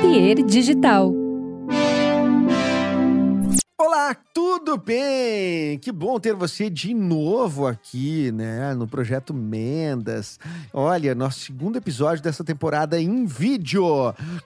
Papier Digital. Olá, tudo bem? Que bom ter você de novo aqui, né, no projeto Mendas. Olha, nosso segundo episódio dessa temporada em vídeo.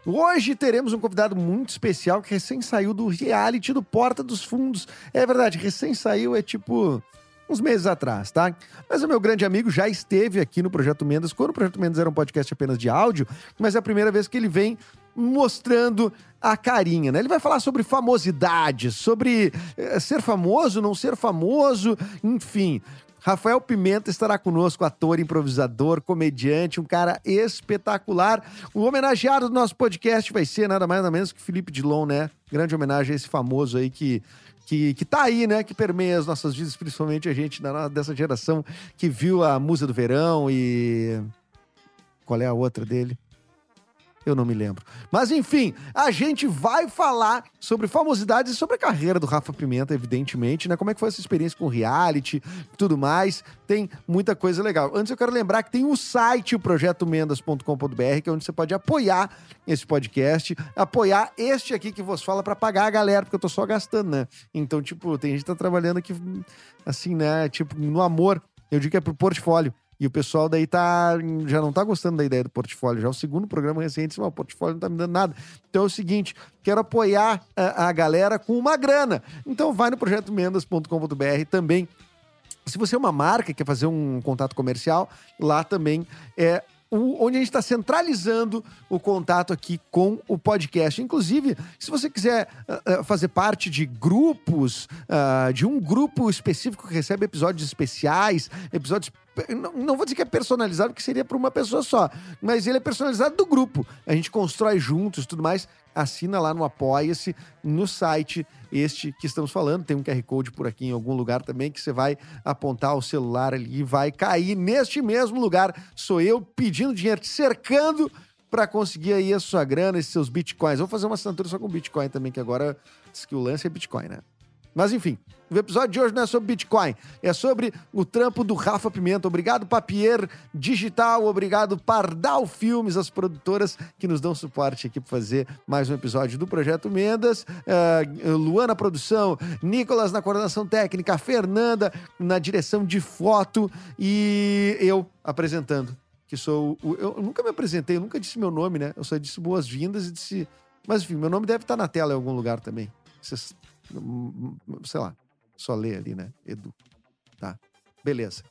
Hoje teremos um convidado muito especial que recém saiu do reality do Porta dos Fundos. É verdade, recém saiu é tipo uns meses atrás, tá? Mas o meu grande amigo já esteve aqui no Projeto Mendas, quando o Projeto Mendas era um podcast apenas de áudio, mas é a primeira vez que ele vem mostrando a carinha, né? Ele vai falar sobre famosidade, sobre eh, ser famoso, não ser famoso, enfim. Rafael Pimenta estará conosco, ator, improvisador, comediante, um cara espetacular. O homenageado do nosso podcast vai ser nada mais nada menos que Felipe Dilon, né? Grande homenagem a esse famoso aí que que, que tá aí, né? Que permeia as nossas vidas, principalmente a gente da, dessa geração que viu a Musa do Verão e. Qual é a outra dele? Eu não me lembro. Mas enfim, a gente vai falar sobre famosidades e sobre a carreira do Rafa Pimenta, evidentemente, né? Como é que foi essa experiência com reality tudo mais. Tem muita coisa legal. Antes eu quero lembrar que tem o site, o projetomendas.com.br, que é onde você pode apoiar esse podcast, apoiar este aqui que vos fala para pagar a galera, porque eu tô só gastando, né? Então, tipo, tem gente que tá trabalhando aqui assim, né? Tipo, no amor. Eu digo que é pro portfólio. E o pessoal daí tá, já não tá gostando da ideia do portfólio. Já é o segundo programa recente, mas o portfólio não tá me dando nada. Então é o seguinte, quero apoiar a, a galera com uma grana. Então vai no projetomendas.com.br também. Se você é uma marca e quer fazer um contato comercial, lá também é onde a gente está centralizando o contato aqui com o podcast. Inclusive, se você quiser uh, fazer parte de grupos, uh, de um grupo específico que recebe episódios especiais, episódios não, não, vou dizer que é personalizado, porque seria para uma pessoa só, mas ele é personalizado do grupo. A gente constrói juntos tudo mais. Assina lá no Apoia-se, no site este que estamos falando. Tem um QR Code por aqui em algum lugar também que você vai apontar o celular ali e vai cair neste mesmo lugar. Sou eu pedindo dinheiro, te cercando para conseguir aí a sua grana, esses seus bitcoins. Vou fazer uma assinatura só com Bitcoin também, que agora diz que o lance é Bitcoin, né? Mas enfim, o episódio de hoje não é sobre Bitcoin, é sobre o trampo do Rafa Pimenta. Obrigado, Papier Digital, obrigado, Pardal Filmes, as produtoras que nos dão suporte aqui para fazer mais um episódio do Projeto Mendas. Uh, Luana Produção, Nicolas na coordenação técnica, Fernanda na direção de foto e eu apresentando, que sou. O, eu nunca me apresentei, eu nunca disse meu nome, né? Eu só disse boas-vindas e disse. Mas enfim, meu nome deve estar na tela em algum lugar também. Vocês sei lá, só lê ali, né? Edu. Tá. Beleza.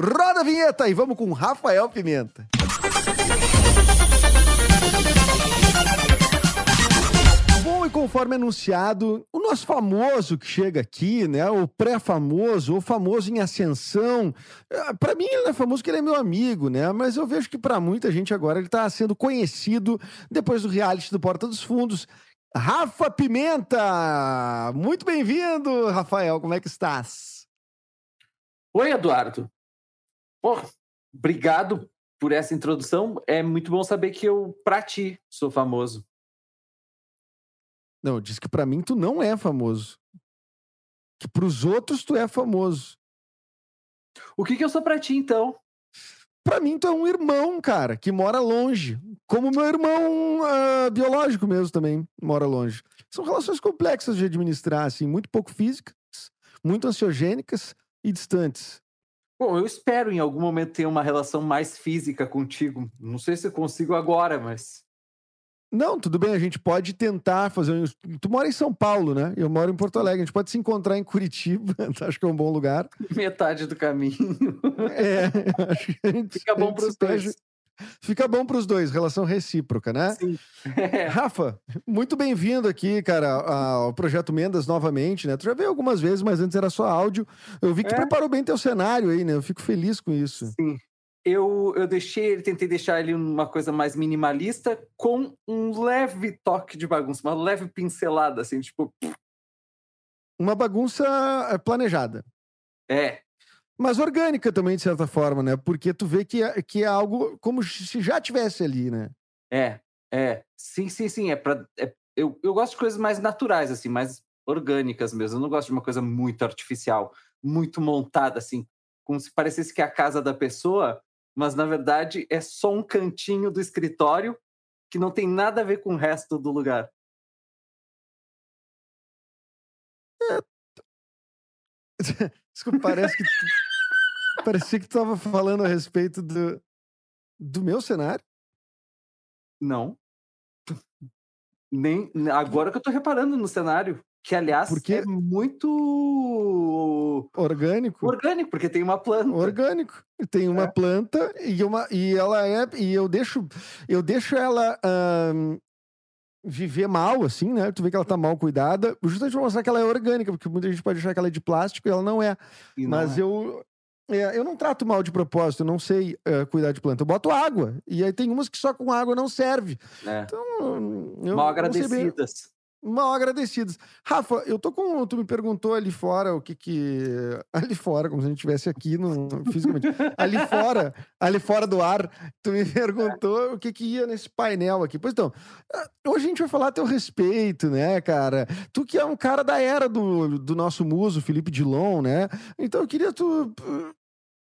Roda a vinheta e vamos com Rafael Pimenta. Bom, e conforme anunciado, o nosso famoso que chega aqui, né? O pré-famoso, o famoso em ascensão. É, para mim, ele não é famoso porque ele é meu amigo, né? Mas eu vejo que para muita gente agora ele tá sendo conhecido depois do reality do Porta dos Fundos, Rafa Pimenta! Muito bem-vindo, Rafael. Como é que estás? Oi, Eduardo. Obrigado por essa introdução. É muito bom saber que eu, pra ti, sou famoso. Não, diz que pra mim tu não é famoso. Que pros outros tu é famoso. O que que eu sou pra ti, então? Pra mim, tu é um irmão, cara, que mora longe. Como meu irmão uh, biológico mesmo também mora longe. São relações complexas de administrar, assim, muito pouco físicas, muito ansiogênicas e distantes. Bom, eu espero em algum momento ter uma relação mais física contigo. Não sei se eu consigo agora, mas. Não, tudo bem, a gente pode tentar fazer um. Tu mora em São Paulo, né? Eu moro em Porto Alegre. A gente pode se encontrar em Curitiba, acho que é um bom lugar. Metade do caminho. É, acho que a gente Fica bom para os dois. Fica bom para os dois, relação recíproca, né? Sim. Rafa, muito bem-vindo aqui, cara, ao Projeto Mendas novamente, né? Tu já veio algumas vezes, mas antes era só áudio. Eu vi que é. preparou bem teu cenário aí, né? Eu fico feliz com isso. Sim eu, eu deixei, tentei deixar ele uma coisa mais minimalista com um leve toque de bagunça, uma leve pincelada, assim, tipo. Uma bagunça eh, planejada. É. Mas orgânica também, de certa forma, né? Porque tu vê que é, que é algo como se já tivesse ali, né? É, é. Sim, sim, sim. É pra, é, eu, eu gosto de coisas mais naturais, assim, mais orgânicas mesmo. Eu não gosto de uma coisa muito artificial, muito montada, assim, como se parecesse que é a casa da pessoa mas na verdade é só um cantinho do escritório que não tem nada a ver com o resto do lugar. Desculpa, parece que. Tu... Parecia que tu estava falando a respeito do, do meu cenário. Não. Nem agora que eu tô reparando no cenário, que aliás Porque- é muito Orgânico. orgânico, porque tem uma planta. Orgânico. Tem uma É. planta e, uma, e ela é. E eu deixo, eu deixo ela viver mal, assim, né? Tu vê que ela tá mal cuidada, justamente pra mostrar que ela é orgânica, porque muita gente pode achar que ela é de plástico e ela não é. Não Mas é. eu. é, eu não trato mal de propósito, eu não sei é, cuidar de planta. Eu boto água. E aí tem umas que só com água não serve. É. Então, eu Mal não sei bem- agradecidas. Mal agradecidas. Rafa, eu tô com. Tu me perguntou ali fora o que que. Ali fora, como se a gente estivesse aqui no, fisicamente. Ali fora, ali fora do ar, tu me perguntou o que que ia nesse painel aqui. Pois então, ah, hoje a gente vai falar a teu respeito, né, cara? Tu que é um cara da era do, do nosso muso, Felipe Dilon, né? Então eu queria tu.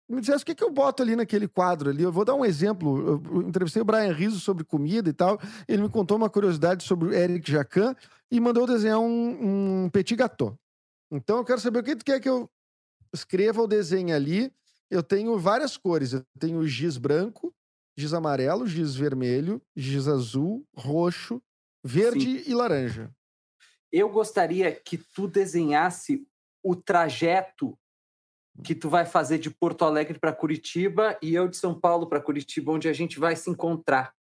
Me dissesse o que, que eu boto ali naquele quadro ali. Eu vou dar um exemplo. Eu entrevistei o Brian Rizzo sobre comida e tal. Ele me contou uma curiosidade sobre o Eric Jacan e mandou desenhar um, um petit gâteau. Então eu quero saber o que tu quer que eu escreva o desenho ali. Eu tenho várias cores. Eu tenho giz branco, giz amarelo, giz vermelho, giz azul, roxo, verde e laranja. Eu gostaria que tu desenhasse o trajeto que tu vai fazer de Porto Alegre para Curitiba e eu de São Paulo para Curitiba, onde a gente vai se encontrar.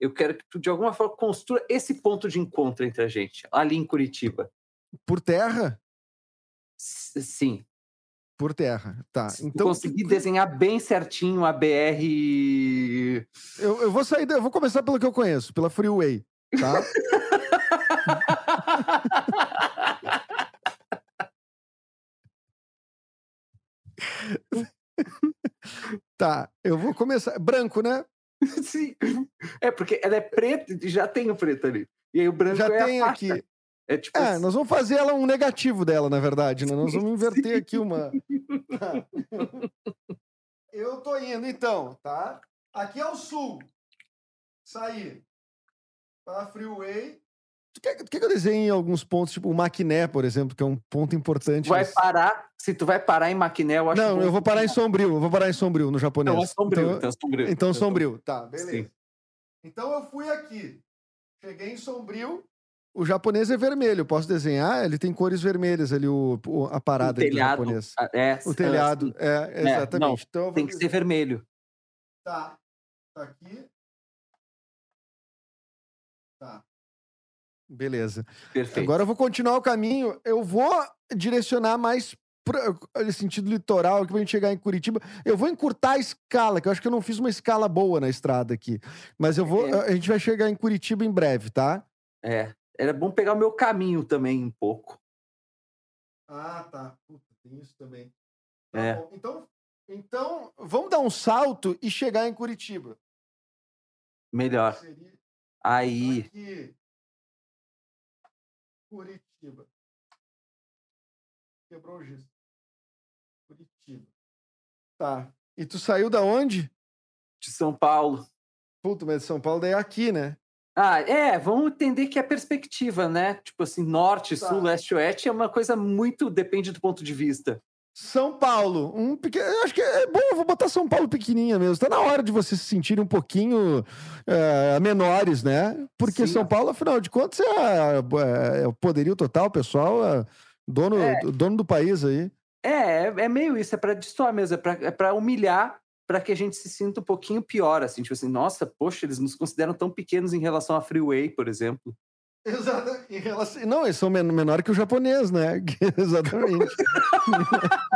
Eu quero que tu, de alguma forma, construa esse ponto de encontro entre a gente, ali em Curitiba. Por terra? S- Sim. Por terra. Tá. Tu Então conseguir desenhar bem certinho a BR. eu, eu vou sair. Eu vou começar pelo que eu conheço, pela Freeway. Tá? tá. Eu vou começar. Branco, né? Sim. É porque ela é preta e já tem o preto ali. E aí o branco Já é tem aqui. É tipo É, assim, nós vamos fazer ela um negativo dela, na verdade, né? Nós vamos inverter Sim. aqui uma. Tá. Eu tô indo, então, tá? Aqui é o sul. Sair. Para Freeway. Tu quer, tu quer que eu desenhe alguns pontos, tipo o Maquiné, por exemplo, que é um ponto importante. tu vai parar. Se tu vai parar em Maquiné, eu acho Não, eu vou parar em Sombrio, eu vou parar em Sombrio, no japonês. Não, é sombrio. Então, Então, é sombrio. então Sombrio, tá, beleza. Sim. Então eu fui aqui, cheguei em Sombrio, o japonês é vermelho, eu posso desenhar? Ele tem cores vermelhas ali, o, o- a O parada do telhado. japonês. ah, É, O telhado, é, não, exatamente. então eu vou tem que ser vermelho. Tá, tá aqui. Beleza. Perfeito. Agora eu vou continuar o caminho. Eu vou direcionar mais para sentido litoral aqui pra gente chegar em Curitiba. Eu vou encurtar a escala, que eu acho que eu não fiz uma escala boa na estrada aqui. Mas eu vou. É. A gente vai chegar em Curitiba em breve, tá? É. Era bom pegar o meu caminho também um pouco. Ah, tá. Puta, tem isso também. É. bom. Então, então, vamos dar um salto e chegar em Curitiba. Melhor. Aí. aqui. Curitiba. Quebrou o giz. Curitiba. Tá. E tu saiu da onde? De São Paulo. Puta, mas São Paulo daí é aqui, né? Ah, é, vamos entender que é perspectiva, né? Tipo assim, norte, Tá. sul, leste, oeste é uma coisa muito. depende do ponto de vista. São Paulo, um pequeno. Eu acho que é bom, eu vou botar São Paulo pequenininha mesmo. Tá na hora de vocês se sentirem um pouquinho eh, menores, né? Porque Sim. São Paulo, afinal de contas, é, é- é o poderio total, pessoal, é dono, É. dono do país aí. É, é, é meio isso, é pra destoar mesmo, é pra, é pra humilhar, pra que a gente se sinta um pouquinho pior, assim, tipo assim, nossa, poxa, eles nos consideram tão pequenos em relação à Freeway, por exemplo. Exato. Em relação... Não, eles são men menor que o japonês, né? Exatamente.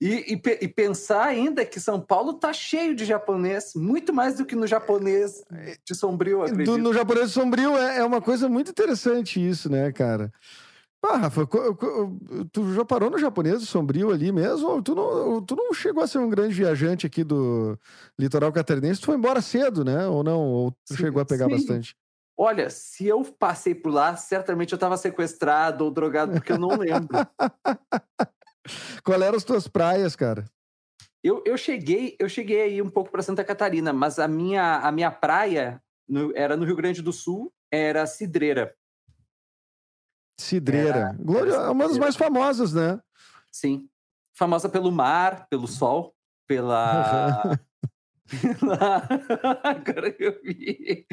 E, e, pe- e pensar ainda que São Paulo tá cheio de japonês, muito mais do que no japonês de Sombrio, eu acredito. Do- no japonês sombrio é, é uma coisa muito interessante isso, né, cara? Ah, Rafa, tu já parou no japonês sombrio ali mesmo? Tu não, tu não chegou a ser um grande viajante aqui do litoral catarinense? Tu foi embora cedo, né? Ou não? Ou tu Sim, chegou a pegar sim. bastante? Olha, se eu passei por lá, certamente eu estava sequestrado ou drogado, porque eu não lembro. Qual eram as tuas praias, cara? Eu, eu cheguei, eu cheguei aí um pouco para Santa Catarina, mas a minha, a minha praia no, era no Rio Grande do Sul, era Cidreira. Cidreira. Glória, é uma das mais famosas, né? Sim. Famosa pelo mar, pelo sol, pela. Pela... Agora que eu vi.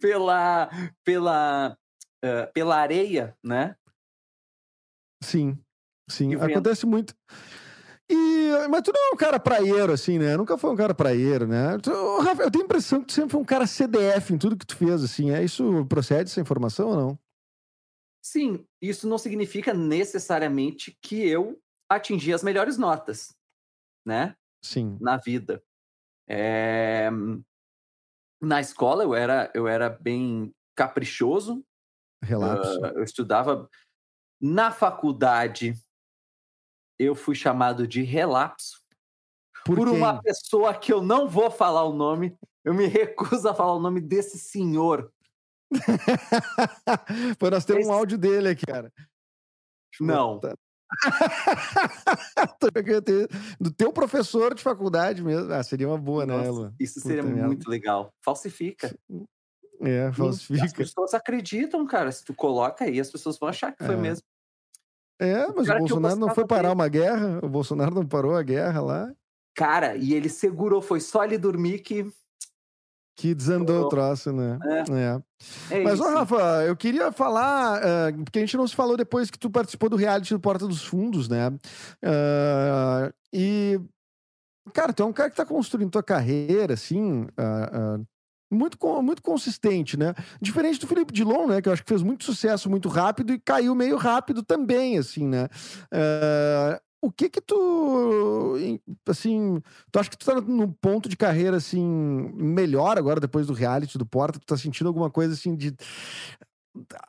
pela. Pela. Uh, pela areia, né? Sim, sim. Acontece muito. E, mas tu não é um cara praieiro, assim, né? Nunca foi um cara praieiro, né? Tu, Rafa, eu tenho a impressão que tu sempre foi um cara CDF em tudo que tu fez, assim. É isso procede essa informação ou não? Sim, isso não significa necessariamente que eu atingi as melhores notas, né? Sim. Na vida. É... Na escola eu era, eu era bem caprichoso. Relapso. Uh, eu estudava na faculdade eu fui chamado de relapso por, por uma pessoa que eu não vou falar o nome. Eu me recuso a falar o nome desse senhor. Pô, nós temos Esse... um áudio dele aqui, cara. Não. Do teu professor de faculdade mesmo. Ah, seria uma boa, né, Nossa, né, Isso seria Puta muito legal. Falsifica. É, falsifica. As pessoas acreditam, cara. Se tu coloca aí, as pessoas vão achar que foi é. mesmo. É, mas o Bolsonaro não foi parar dele. uma guerra. O Bolsonaro não parou a guerra lá. Cara, e ele segurou, foi só ele dormir que. Que desandou o troço, né? É. é. é Mas, ó, Rafa, eu queria falar, uh, porque a gente não se falou depois que tu participou do reality do Porta dos Fundos, né? Uh, e, cara, tu é um cara que tá construindo tua carreira, assim, uh, muito, muito consistente, né? Diferente do Felipe Dilon, né? Que eu acho que fez muito sucesso muito rápido e caiu meio rápido também, assim, né? Uh, o que que tu, assim, tu acha que tu tá num ponto de carreira, assim, melhor agora, depois do reality, do Porta? Tu tá sentindo alguma coisa, assim, de...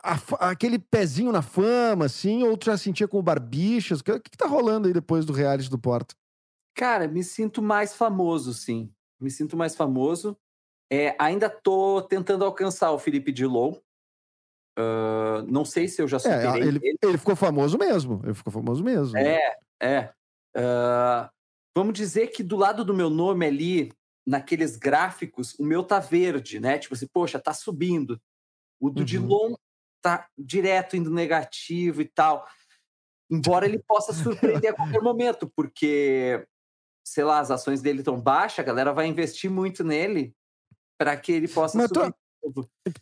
A, aquele pezinho na fama, assim, ou tu já sentia com o Barbichas? O que, que tá rolando aí depois do reality do Porta? Cara, me sinto mais famoso, sim. Me sinto mais famoso. É, ainda tô tentando alcançar o Felipe Dilon. Uh, não sei se eu já é, superei é, ele, ele. Ele ficou famoso mesmo. Ele ficou famoso mesmo. É, é. Uh, vamos dizer que do lado do meu nome ali, naqueles gráficos, o meu tá verde, né? Tipo assim, poxa, tá subindo. O do uhum. Dilon tá direto indo negativo e tal. Embora ele possa surpreender a qualquer momento, porque, sei lá, as ações dele estão baixas, a galera vai investir muito nele para que ele possa Mas subir. Tu,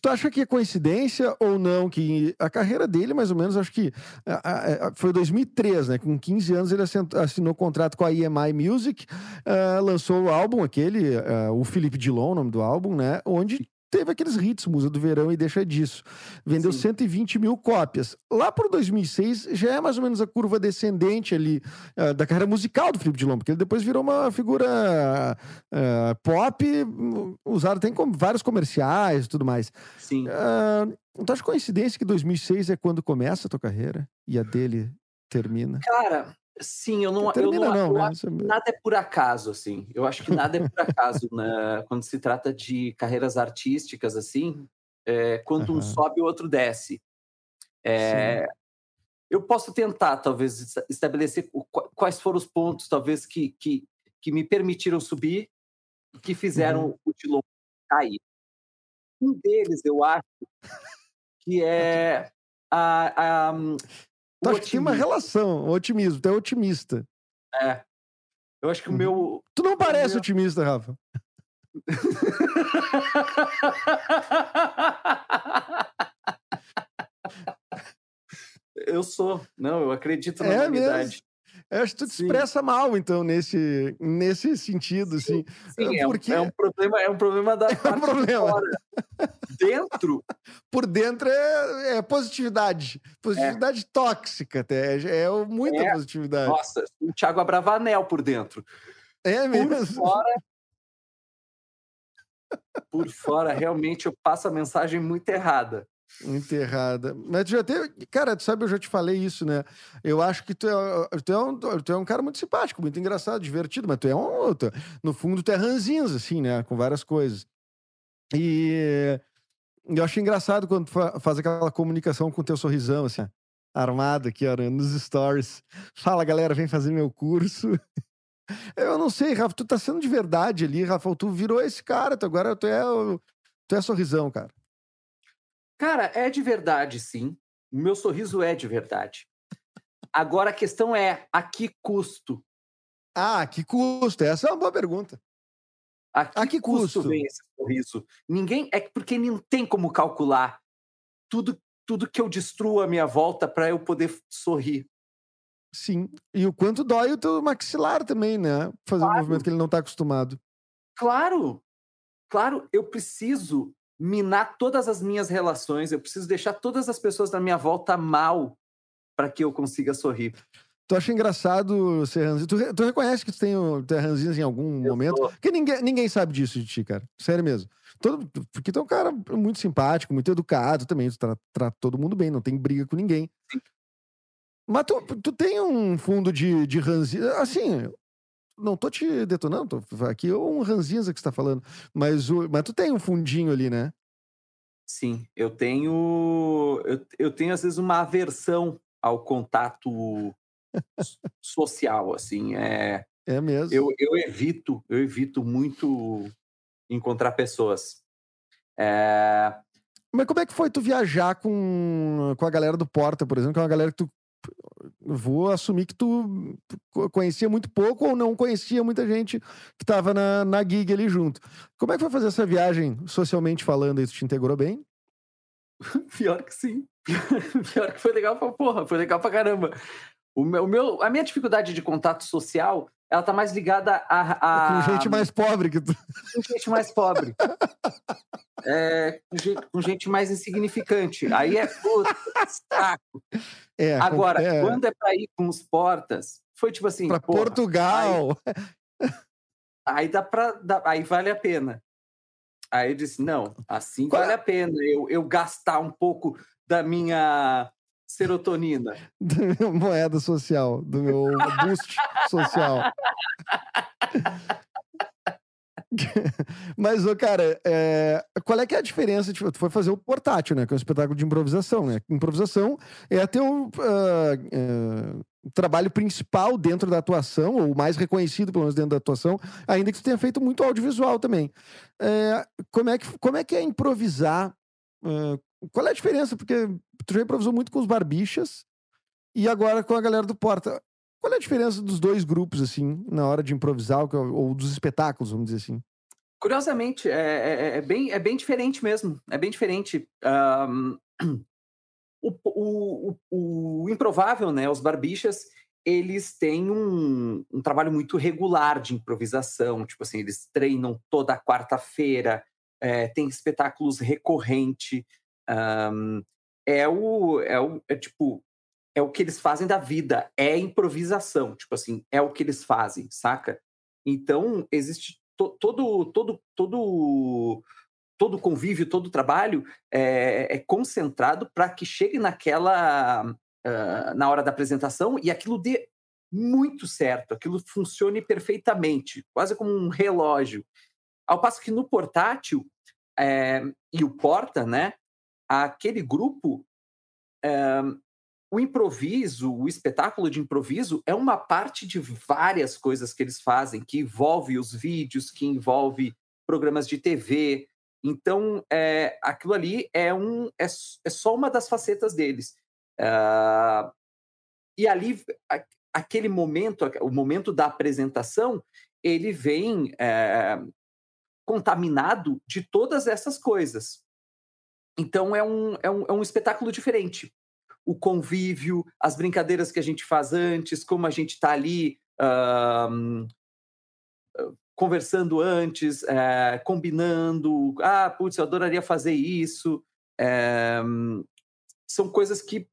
tu acha que é coincidência ou não que a carreira dele, mais ou menos, acho que a, a, foi 2003, né? Com 15 anos ele assinou contrato com a EMI Music, uh, lançou o álbum aquele, uh, o Felipe Dilon, o nome do álbum, né? Onde teve aqueles hits, Musa do Verão e Deixa Disso. Vendeu Sim. 120 mil cópias. Lá por 2006, já é mais ou menos a curva descendente ali uh, da carreira musical do Felipe Dilon, porque ele depois virou uma figura uh, pop, usado tem com vários comerciais e tudo mais. Sim. Uh, então, acho coincidência que 2006 é quando começa a tua carreira e a dele termina? Cara, Sim, eu não, eu não, não né? É nada é por acaso, assim. Eu acho que nada é por acaso, né? Quando se trata de carreiras artísticas, assim, é, quando uhum. um sobe, o outro desce. É, eu posso tentar, talvez, estabelecer quais foram os pontos, talvez, que, que, que me permitiram subir e que fizeram uhum. o Dilon cair. Um deles, eu acho, que é a, a, Que tinha uma relação, otimismo, tu é otimista. É. Eu acho que o uhum. meu. Tu não parece meu... otimista, Rafa. eu sou. Não, eu acredito na é humanidade. Mesmo? Eu acho que tu te expressa mal, então, nesse, nesse sentido, sim, assim. Sim, porque... é, um, é um problema, é um problema da é um problema. fora. Dentro. Por dentro é, é positividade. Positividade tóxica, até. É, é muita é. positividade. Nossa, o Thiago Abravanel por dentro. É mesmo. Por fora. por fora, realmente eu passo a mensagem muito errada. Enterrada. Mas tu já teve. Cara, tu sabe, eu já te falei isso, né? Eu acho que tu é, tu é, um, tu é um cara muito simpático, muito engraçado, divertido, mas tu é um. Tu, no fundo, tu é ranzinhos, assim, né? Com várias coisas. E eu acho engraçado quando tu faz aquela comunicação com o teu sorrisão, assim, armado aqui, ó, nos stories. Fala, galera, vem fazer meu curso. Eu não sei, Rafa, tu tá sendo de verdade ali, Rafa. Tu virou esse cara, tu agora tu é, tu é sorrisão, cara. Cara, é de verdade, sim. Meu sorriso é de verdade. Agora a questão é: a que custo? Ah, que custo? Essa é uma boa pergunta. A que, a que custo, custo vem esse sorriso? Ninguém. É porque não tem como calcular tudo, tudo que eu destruo à minha volta para eu poder sorrir. Sim. E o quanto dói o teu maxilar também, né? Fazer claro. um movimento que ele não está acostumado. Claro! Claro, eu preciso minar todas as minhas relações, eu preciso deixar todas as pessoas da minha volta mal para que eu consiga sorrir. Tu acha engraçado ser ranzinho? Tu, tu reconhece que tu tem, tu é ranzinho em algum eu momento? Tô. Porque ninguém, ninguém sabe disso de ti, cara. Sério mesmo. Todo, porque tu é um cara muito simpático, muito educado também. Tu trata, trata todo mundo bem, não tem briga com ninguém. Sim. Mas tu, tu tem um fundo de, de ranzinho. Assim, não tô te detonando, tô aqui é um ranzinza que você tá falando. Mas, o, mas tu tem um fundinho ali, né? Sim, eu tenho. Eu, eu tenho, às vezes, uma aversão ao contato social, assim. É, é mesmo. Eu, eu evito, eu evito muito encontrar pessoas. É... Mas como é que foi tu viajar com, com a galera do Porta, por exemplo, que é uma galera que tu vou assumir que tu conhecia muito pouco ou não conhecia muita gente que estava na, na gig ali junto. Como é que foi fazer essa viagem, socialmente falando? Isso te integrou bem? Pior que sim. Pior que foi legal pra porra, foi legal pra caramba. O meu, o meu, a minha dificuldade de contato social, ela tá mais ligada a. a... Com gente mais pobre que tu. Com gente mais pobre. é, com, gente, com gente mais insignificante. Aí é puta, saco. É, Agora, é... quando é pra ir com os portas, foi tipo assim. Pra porra, Portugal. Aí, aí dá pra. Dá, aí vale a pena. Aí eu disse: não, assim Qual vale é? a pena eu, eu gastar um pouco da minha serotonina? Da minha moeda social, do meu boost social. Mas, ô, cara, é... qual é que é a diferença? Tipo, tu foi fazer o portátil, né? Que é um espetáculo de improvisação, né? Improvisação é até o uh, uh, trabalho principal dentro da atuação, ou mais reconhecido, pelo menos, dentro da atuação, ainda que tu tenha feito muito audiovisual também. É... Como, é que, como é que é improvisar? Uh, qual é a diferença? Porque tu já improvisou muito com os barbichas e agora com a galera do Porta. Qual é a diferença dos dois grupos, assim, na hora de improvisar, ou dos espetáculos, vamos dizer assim? Curiosamente, é, é, é, é bem, é bem diferente mesmo. É bem diferente. Um, o, o, o, o, improvável, né? Os barbichas, eles têm um, um trabalho muito regular de improvisação. Tipo assim, eles treinam toda quarta-feira, é, tem espetáculos recorrentes. Um, é o, é o é tipo é o que eles fazem da vida, é improvisação, tipo assim, é o que eles fazem, saca? Então, existe to, todo todo todo todo convívio, todo trabalho é, é concentrado para que chegue naquela uh, na hora da apresentação e aquilo dê muito certo, aquilo funcione perfeitamente, quase como um relógio. Ao passo que no portátil é, e o porta, né? Aquele grupo é, o improviso, o espetáculo de improviso é uma parte de várias coisas que eles fazem, que envolve os vídeos, que envolve programas de TV. Então, é, aquilo ali é, um, é, é só uma das facetas deles. Uh, e ali, a, aquele momento, o momento da apresentação, ele vem é, contaminado de todas essas coisas. Então, é um, é um, é um espetáculo diferente o convívio, as brincadeiras que a gente faz antes, como a gente está ali uh, conversando antes, uh, combinando. Ah, putz, eu adoraria fazer isso. Uh, são coisas que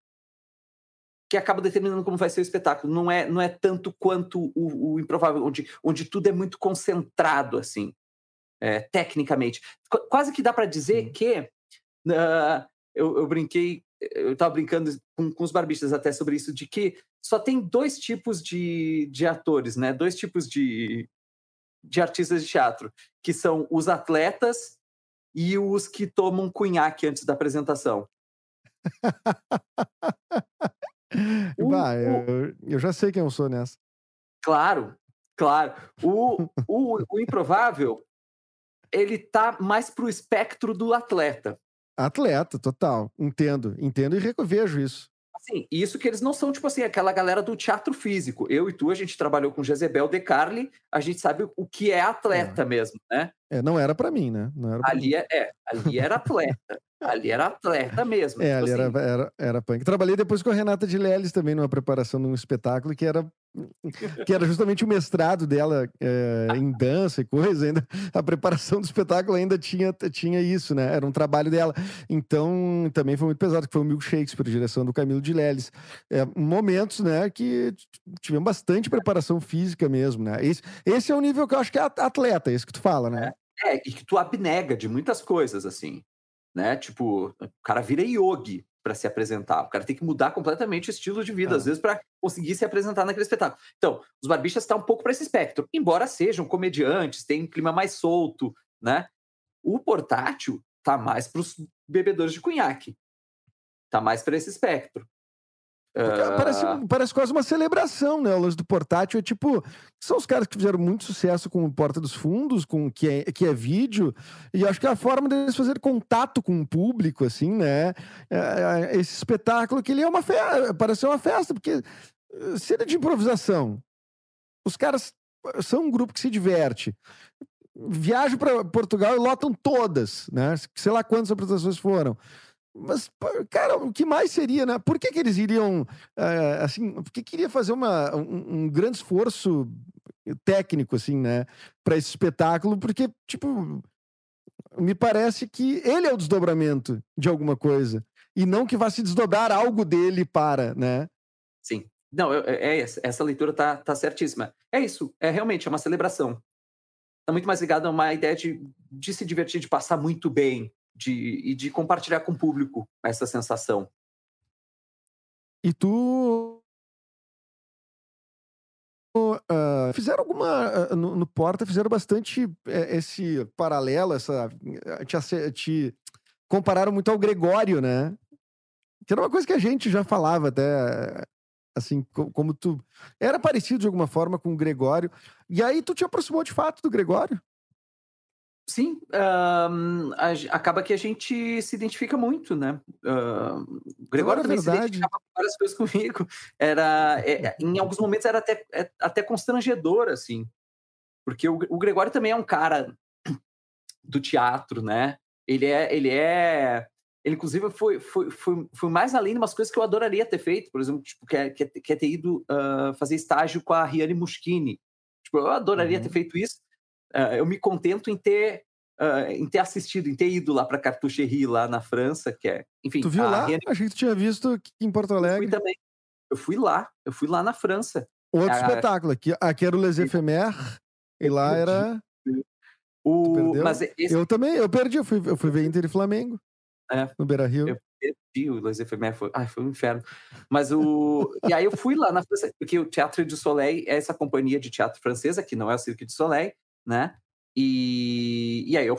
que acaba determinando como vai ser o espetáculo. Não é, não é tanto quanto o, o improvável, onde, onde tudo é muito concentrado, assim, é, tecnicamente. Qu quase que dá para dizer que uh, eu, eu, brinquei eu estava brincando com, com os barbistas até sobre isso, de que só tem dois tipos de, de atores, né? Dois tipos de, de artistas de teatro, que são os atletas e os que tomam cunhaque antes da apresentação. Vai, eu, eu já sei quem eu sou nessa. Claro, Claro. O, o, o improvável, ele tá mais pro espectro do atleta. Atleta, total. Entendo, entendo e revejo isso. Assim, isso que eles não são, tipo assim, aquela galera do teatro físico. Eu e tu, a gente trabalhou com Jezebel De Carli, a gente sabe o que é atleta é. mesmo, né? É, não era para mim, né? Não era ali, é, é, ali era atleta. ali era atleta mesmo. É, tipo ali assim. era, era, era punk. Trabalhei depois com a Renata de Leles também numa preparação de um espetáculo que era que era justamente o mestrado dela é, em dança e coisa, ainda a preparação do espetáculo ainda tinha, tinha isso, né? Era um trabalho dela. Então, também foi muito pesado, que foi o Milk Shakespeare, direção do Camilo de Leles. É, momentos, né, que tivemos bastante preparação física mesmo, né? Esse, esse é o nível que eu acho que é atleta, esse que tu fala, né? É, é e que tu abnega de muitas coisas, assim, né? Tipo, o cara vira yogi, para se apresentar. O cara tem que mudar completamente o estilo de vida, às vezes, para conseguir se apresentar naquele espetáculo. Então, os barbichas estão tá um pouco para esse espectro, embora sejam comediantes, tem um clima mais solto, né? O portátil tá mais para os bebedores de cunhaque. Tá mais para esse espectro. Parece, ah. parece quase uma celebração, né? O lance do portátil é tipo. São os caras que fizeram muito sucesso com o Porta dos Fundos, com que é, que é vídeo, e acho que é a forma deles fazer contato com o público, assim, né? É, é, esse espetáculo que ele é uma festa, parece uma festa, porque cena de improvisação. Os caras são um grupo que se diverte. Viajam para Portugal e lotam todas, né? Sei lá quantas apresentações foram. Mas, cara, o que mais seria, né? Por que, que eles iriam, é, assim, por que queria fazer uma, um, um, grande esforço técnico, assim, né, para esse espetáculo? Porque, tipo, me parece que ele é o desdobramento de alguma coisa e não que vá se desdobrar algo dele para, né? Sim. Não, é, é essa leitura tá, tá certíssima. É isso, é realmente é uma celebração. Tá muito mais ligado a uma ideia de, de se divertir, de passar muito bem, de, e de compartilhar com o público essa sensação. E tu uh, fizeram alguma uh, no, no, Porta fizeram bastante uh, esse paralelo, essa te, te, compararam muito ao Gregório, né? Que era uma coisa que a gente já falava até assim como tu era parecido de alguma forma com o Gregório. E aí tu te aproximou de fato do Gregório? Sim, a, acaba que a gente se identifica muito, né? Uh, o Gregório também se identificava com várias coisas comigo. Era, é, é, em alguns momentos era até, é, até constrangedor, assim. Porque o, o, Gregório também é um cara do teatro, né? Ele é... Ele é ele, inclusive, foi, foi, foi, foi mais além de umas coisas que eu adoraria ter feito. Por exemplo, tipo, quer, quer, quer ter ido uh, fazer estágio com a Riane Muschini. Tipo, eu adoraria uhum. ter feito isso uh, eu me contento em ter uh, em ter assistido, em ter ido lá para Cartoucherie lá na França, que é, enfim. Tu viu lá? Riane... A gente tinha visto em Porto Alegre. Eu fui também. Eu fui lá, eu fui lá na França. Outro a... espetáculo aqui, aqui era o Les Ephémères e lá era. O... Mas esse... Eu também, eu perdi, eu fui, eu fui ver Inter e Flamengo é. no Beira Rio. Eu perdi o Les Ephémères, foi, ai, foi um inferno. Mas o. e aí eu fui lá na França, porque o Teatro du Soleil é essa companhia de teatro francesa, que não é o Cirque du Soleil, né? E, e aí eu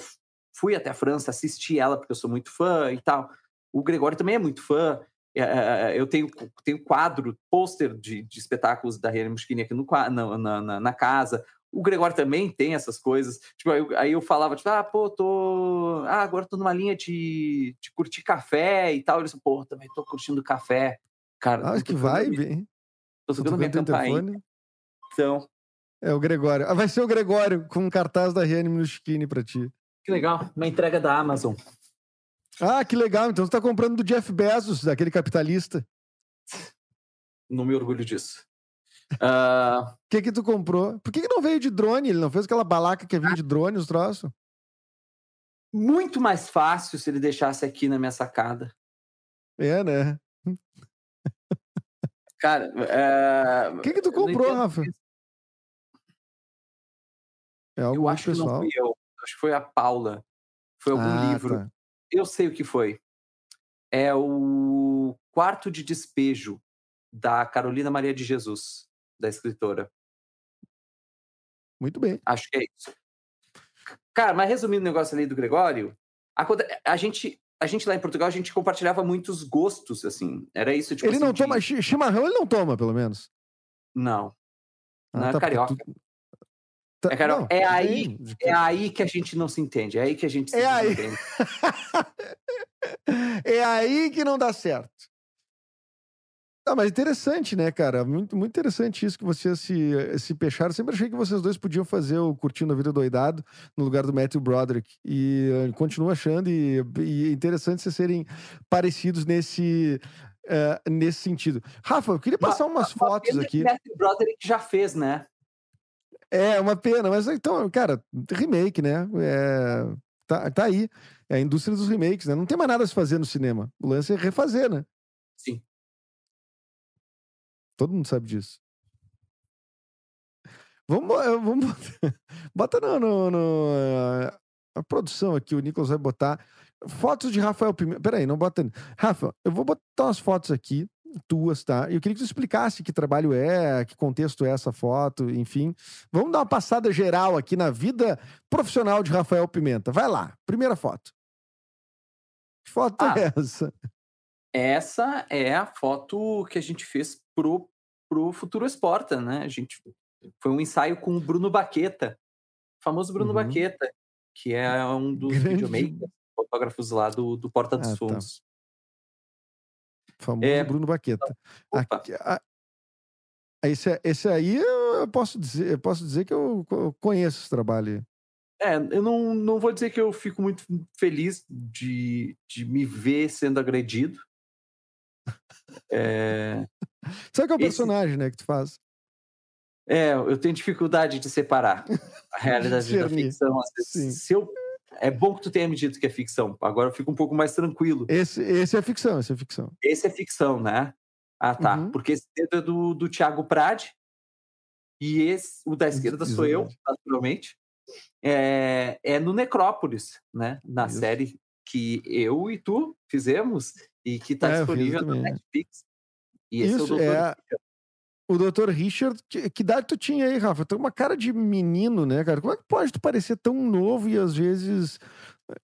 fui até a França, assisti ela, porque eu sou muito fã e tal. O Gregório também é muito fã. É, eu tenho, tenho quadro, pôster de, de espetáculos da Riane Muschini aqui no, na, na, na, casa. O Gregório também tem essas coisas. Tipo, aí, aí, eu falava, tipo, ah, pô, tô. Ah, agora tô numa linha de, de curtir café e tal. Ele disse, pô, também tô curtindo café. Cara, ah, que vibe, hein? Tô tocando minha campainha. Então, é o Gregório. Ah, vai ser o Gregório com um cartaz da Riane Minuschini pra ti. Que legal. Uma entrega da Amazon. Ah, que legal. Então você tá comprando do Jeff Bezos, daquele capitalista. Não me orgulho disso. O uh... que que tu comprou? Por que, que não veio de drone? Ele não fez aquela balaca que vinha de drone, os troços? Muito mais fácil se ele deixasse aqui na minha sacada. É, né? Cara, o uh... que que tu comprou, Rafa? É algo eu acho pessoal. que não fui eu. Acho que foi a Paula. Foi algum ah, livro. Tá. Eu sei o que foi. É o Quarto de Despejo, da Carolina Maria de Jesus, da escritora. Muito bem. Acho que é isso. Cara, mas resumindo o negócio ali do Gregório, a, a, gente, a gente lá em Portugal, a gente compartilhava muitos gostos, assim. Era isso, tipo Ele assim, não de... toma chimarrão, ele não toma, pelo menos. Não. Ah, não é tá, carioca. Tu... Tá- É, Carol, não, é aí- de É aí que a gente não se entende. É aí que a gente se É aí. é aí que não dá certo. Ah, mas interessante, né, cara? Muito, muito interessante isso que vocês se, se fecharam. Sempre achei que vocês dois podiam fazer o Curtindo a Vida Doidado no lugar do Matthew Broderick. E eh, continuo achando, e, e é interessante vocês serem parecidos nesse, eh, nesse sentido. Rafa, eu queria passar umas fotos aqui. que Matthew Broderick já fez, né? É, uma pena, mas então, cara, remake, né? É, tá, tá aí. É a indústria dos remakes, né? Não tem mais nada a se fazer no cinema. O lance é refazer, né? Sim. Todo mundo sabe disso. Vamos, eh, vamos bota no, no, no, eh, a produção aqui, o Nicolas vai botar fotos de Rafael Pimenta. Peraí, não bota. Rafa, eu vou botar umas fotos aqui, tuas, tá? Eu queria que tu explicasse que trabalho é, que contexto é essa foto, enfim. Vamos dar uma passada geral aqui na vida profissional de Rafael Pimenta. Vai lá, primeira foto. Que foto Ah. é essa? Essa é a foto que a gente fez pro, pro Futuro Exporta, né? A gente foi um ensaio com o Bruno Baqueta, o famoso Bruno Uhum. Baqueta, que é um dos Grande- videomakers, fotógrafos lá do, do Porta dos Ah, tá. Famoso É. Bruno Baqueta. Aqui, a- esse, esse aí eu posso dizer, eu posso dizer que eu co- conheço esse trabalho. É, eu não, não vou dizer que eu fico muito feliz de, de me ver sendo agredido. É, Sabe qual é o Esse- personagem, né, que tu faz? é, eu tenho dificuldade de separar a realidade da ficção. Vezes, se eu, é bom que tu tenha me dito que é ficção. Agora eu fico um pouco mais tranquilo. Esse, esse é ficção, esse é ficção. Esse é ficção, né? Ah, tá. Uhum. Porque esse dedo é do, do Thiago Prade. E esse, o da esquerda sou eu, naturalmente. É, é no Necrópolis, né? Na Isso. série que eu e tu fizemos e que está É, disponível no também. Netflix. E esse Isso, é o Doutor é- O Dr. Richard, que, que idade tu tinha aí, Rafa? Tu tem uma cara de menino, né, cara? Como é que pode tu parecer tão novo e às vezes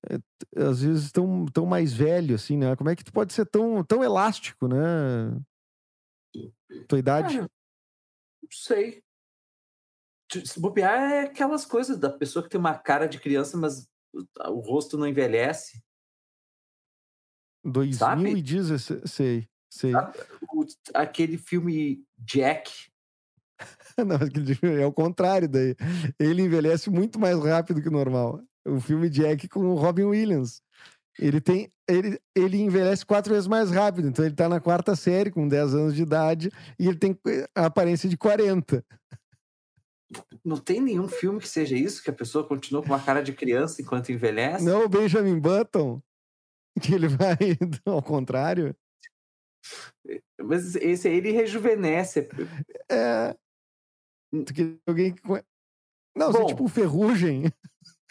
eh, às vezes tão, tão mais velho, assim, né? Como é que tu pode ser tão, tão elástico, né? Tua idade? Não sei. Se bobear é aquelas coisas da pessoa que tem uma cara de criança, mas o- o rosto não envelhece. 2016, sei, Sabe? O- aquele filme Jack. Não, aquele filme é o contrário daí. Ele envelhece muito mais rápido que o normal. O filme Jack com o Robin Williams. Ele tem. Ele, ele envelhece quatro vezes mais rápido. Então ele tá na quarta série, com 10 anos de idade, e ele tem a aparência de 40. Não tem nenhum filme que seja isso, que a pessoa continua com uma cara de criança enquanto envelhece. Não o Benjamin Button, que ele vai ao contrário. Mas esse aí ele rejuvenesce. É. Tu queria alguém que. Não, você é Bom. tipo Ferrugem.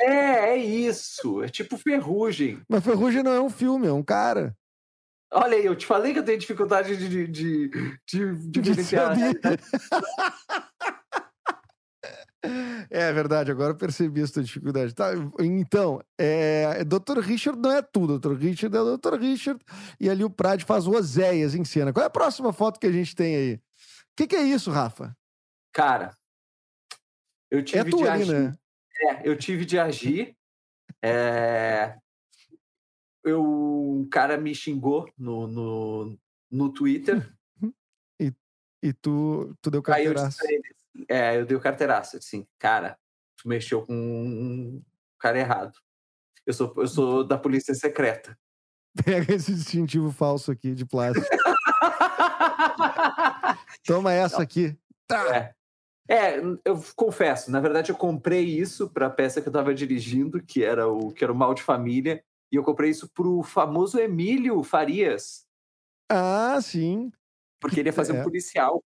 É, é isso. É tipo ferrugem. Mas Ferrugem não é um filme, é um cara. Olha aí, eu te falei que eu tenho dificuldade de, de, de, de, de De diferenciar a saber. realidade. É verdade, agora eu percebi essa dificuldade. Tá, então, é, Dr. Richard não é tudo. Dr. Richard é o Dr. Richard. E ali o Prade faz Oséias em cena. Qual é a próxima foto que a gente tem aí? O que, que é isso, Rafa? Cara, eu tive É de agir. né? É, eu tive de agir. É, eu, um cara me xingou no, no, no Twitter. E tu, tu deu Aí eu carteiraço. disse é, eu dei o carteiraço, assim, cara, tu mexeu com um cara errado. Eu sou, eu sou da polícia secreta. Pega esse distintivo falso aqui de plástico. Toma essa aqui. Tá. É. É, eu confesso, na verdade eu comprei isso para a peça que eu estava dirigindo, que era o que era o Mal de Família, e eu comprei isso pro famoso Emílio Farias, Ah, sim. porque ele ia fazer É. um policial.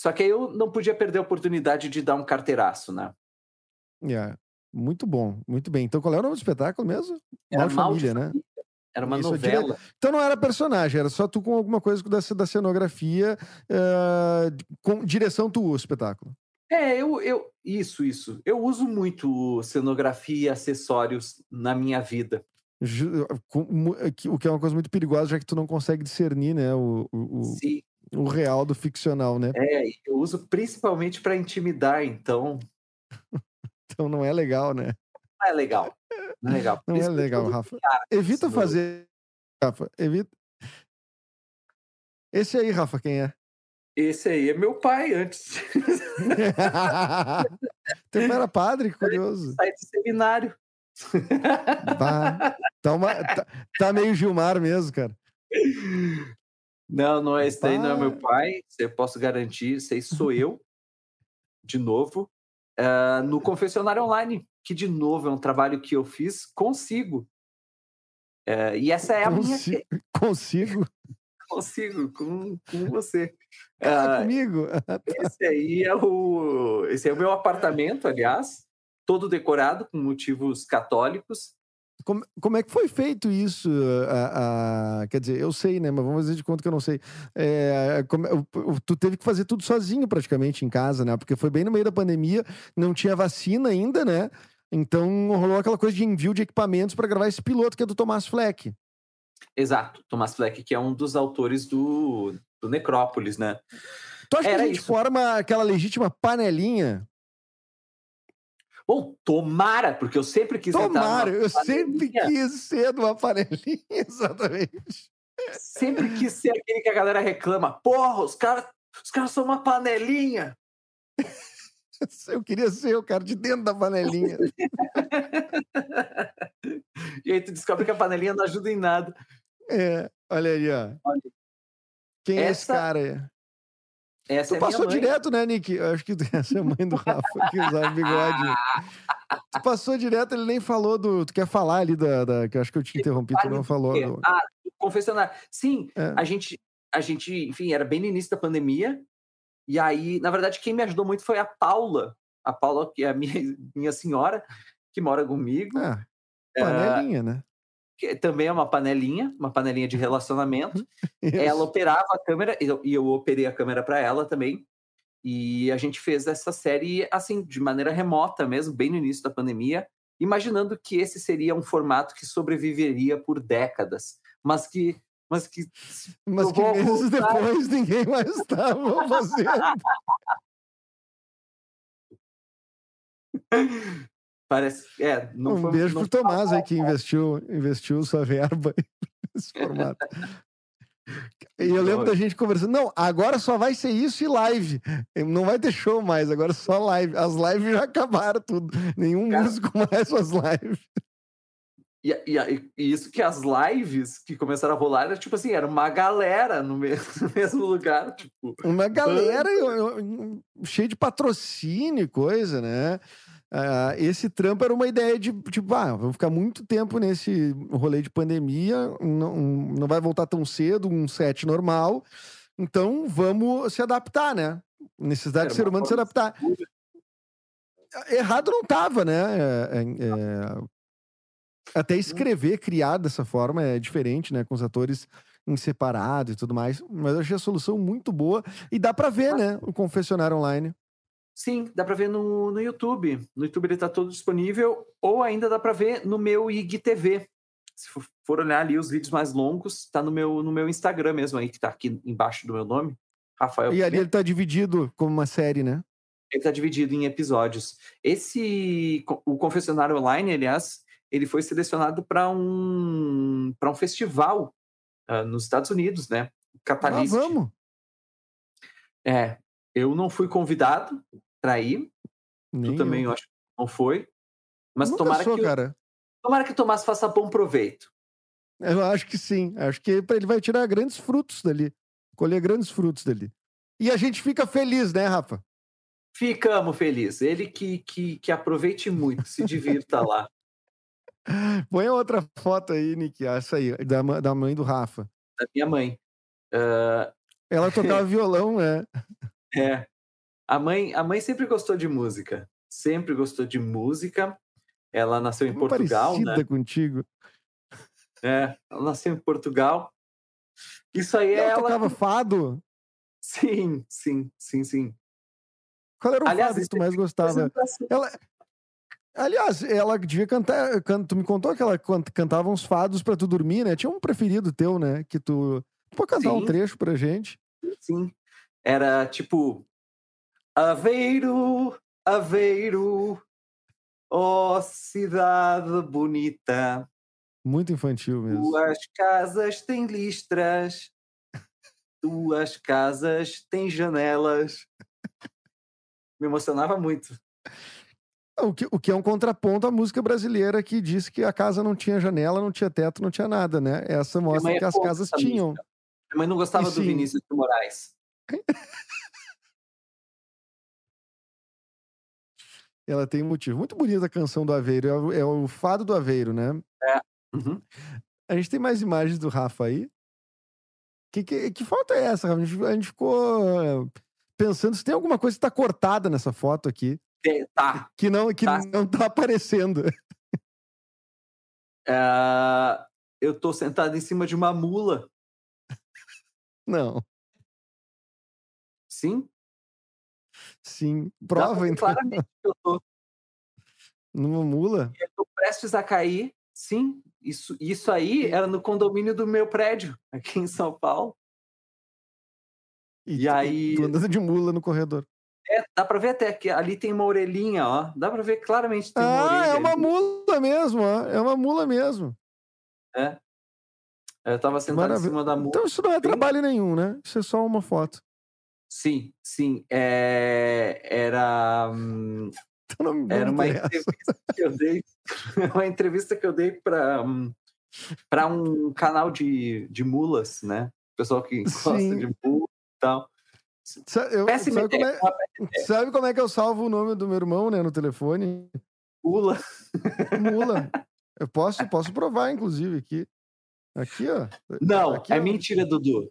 Só que aí eu não podia perder a oportunidade de dar um carteiraço, né? É, Muito bom, muito bem. Então, qual é o nome do espetáculo mesmo? Era Mal Mal de Família, né? Era uma Isso, novela. Então não era personagem, era só tu com alguma coisa da, da cenografia, eh, com direção tu, o espetáculo. É, eu, eu. Isso, isso. Eu uso muito cenografia e acessórios na minha vida. Que- O que é uma coisa muito perigosa, já que tu não consegue discernir, né, o, o, o- Sim. O real do ficcional, né? É, eu uso principalmente para intimidar, então Então não é legal, né? Não é legal. Não é legal. Não é legal, Rafa. Evita fazer. Rafa, evita. Esse aí, Rafa, quem é? Esse aí é meu pai antes. Teu pai era padre, curioso. Sai do seminário. Tá, uma, tá, tá, meio Gilmar mesmo, cara. Não, não é esse daí, não é meu pai. Eu posso garantir, esse aí sou eu, de novo, uh, no confessionário online, que de novo é um trabalho que eu fiz consigo. Uh, e essa é a Consi minha. Consigo? consigo, com, com você. Ah, uh, comigo? esse aí é o. Esse é o meu apartamento, aliás, todo decorado com motivos católicos. Como, como é que foi feito isso? A, a, quer dizer, eu sei, né? Mas vamos fazer de conta que eu não sei. É, como, tu teve que fazer tudo sozinho praticamente em casa, né? Porque foi bem no meio da pandemia, não tinha vacina ainda, né? Então rolou aquela coisa de envio de equipamentos para gravar esse piloto que é do Tomás Fleck. Exato, Thomas Fleck, que é um dos autores do, do Necrópolis, né? Tu acha Era que a gente isso. forma aquela legítima panelinha? Bom, tomara, porque eu sempre quis Tomara, eu sempre quis ser numa panelinha, exatamente. Sempre quis ser aquele que a galera reclama. Porra, os caras os cara são uma panelinha. Eu queria ser o cara de dentro da panelinha. e aí tu descobre que a panelinha não ajuda em nada. É, olha aí, ó. Olha, Quem essa, é esse cara aí? Essa tu é passou direto, né, Nick? Eu acho que essa é a mãe do Rafa que usava bigode. tu passou direto, ele nem falou do. Tu quer falar ali da. da que eu acho que eu te interrompi, tu não falou. Do... Ah, confessionário. Sim, é. a gente. A gente, enfim, era bem no início da pandemia. E aí, na verdade, quem me ajudou muito foi a Paula. A Paula, que é a minha, minha senhora, que mora comigo. Ah, panelinha, uh, né? Que também é uma panelinha, uma panelinha de relacionamento. ela operava a câmera e eu, e eu operei a câmera para ela também. E a gente fez essa série assim, de maneira remota mesmo, bem no início da pandemia, imaginando que esse seria um formato que sobreviveria por décadas, mas que mas que mas que meses voltar... depois ninguém mais estava fazendo. Parece. É, não um foi, beijo não pro Tomás aí que investiu, investiu sua verba nesse formato. E eu lembro da gente conversando, não, agora só vai ser isso e live. Não vai ter show mais, agora só live. As lives já acabaram tudo. Nenhum Cara, músico mais faz live. E, e, e, isso que as lives que começaram a rolar era tipo assim, era uma galera no mesmo, no mesmo lugar. Tipo, uma galera cheia de patrocínio e coisa, né? Uh, esse trampo era uma ideia de, tipo, ah, vamos ficar muito tempo nesse rolê de pandemia, não, não vai voltar tão cedo, um set normal, então vamos se adaptar, né? Necessidade do ser humano se adaptar. Errado não tava, né? É, é, é... Até escrever, criar dessa forma é diferente, né? Com os atores em separado e tudo mais. Mas eu achei a solução muito boa. E dá para ver, né? O confessionário online. Sim, dá para ver no, no YouTube. No YouTube ele está todo disponível, ou ainda dá para ver no meu IGTV. Se for olhar ali os vídeos mais longos, está no meu, no meu Instagram mesmo aí, que está aqui embaixo do meu nome, Rafael. E ali ele está dividido como uma série, né? Ele está dividido em episódios. Esse, o Confessionário Online, aliás, ele foi selecionado para um, um festival uh, nos Estados Unidos, né? Catalyst. Ah, vamos! É, eu não fui convidado, trair. Nem tu também, eu acho que não foi. Mas Nunca tomara sou, que. Cara. Tomara que o Tomás faça bom proveito. Eu acho que sim. Acho que ele vai tirar grandes frutos dali. Colher grandes frutos dali. E a gente fica feliz, né, Rafa? Ficamos felizes. Ele que, que, que aproveite muito, se divirta lá. Põe outra foto aí, Nick. Essa aí, da, da mãe do Rafa. Da minha mãe. Uh... Ela tocava violão, né? É. A mãe, a mãe sempre gostou de música. Sempre gostou de música. Ela nasceu em Portugal, parecida né? contigo. É, ela nasceu em Portugal. Isso aí ela é ela. tocava fado? Sim, sim, sim, sim. Qual era o Aliás, fado que tu mais gostava? Ela... Aliás, ela devia cantar. Can... Tu me contou que ela cantava uns fados para tu dormir, né? Tinha um preferido teu, né? Que tu. Pode cantar Sim. um trecho pra gente? Sim era tipo Aveiro, Aveiro, Oh, cidade bonita, Muito infantil mesmo. tuas casas têm listras, tuas casas têm janelas. Me emocionava muito. O que, o que é um contraponto à música brasileira que diz que a casa não tinha janela, não tinha teto, não tinha nada, né? Essa mostra mãe é que as casas tinham. Minha mãe não gostava E do sim. Vinícius de Moraes. Ela tem um motivo. Muito bonita a canção do Aveiro. É o, é o fado do Aveiro, né? Uhum. A gente tem mais imagens do Rafa aí. Que, que, que foto é essa, Rafa? A gente, a gente ficou eh, pensando se tem alguma coisa que tá cortada nessa foto aqui. Tá. Que não, que Tá. não tá aparecendo. Ah, eu tô sentado em cima de uma mula. Não. Sim? Sim. Prova, então. Claramente que eu tô, Numa mula. eu tô prestes a cair. Sim. Isso, isso aí era no condomínio do meu prédio, aqui em São Paulo. E tu- aí- Tu andando de mula no corredor. É, dá pra ver até que ali tem uma orelhinha, ó. Dá pra ver claramente tem uma Ah, orelha. é uma ali. mula mesmo, ó. É uma mula mesmo. Eu tava sentado Maravilha. em cima da mula. Então isso não é trabalho nenhum, né? Isso é só uma foto. Sim, sim. É, era. hum, Era uma entrevista que eu dei, uma entrevista que eu dei para para um canal de, de mulas, né? Pessoal que gosta Sim. de mula e tal. Eu- sabe, como é, sabe como é que eu salvo o nome do meu irmão, né, no telefone? mula. Mula. Eu posso, posso provar, inclusive, aqui. Aqui, ó. Não, Aqui, é ó. mentira, Dudu.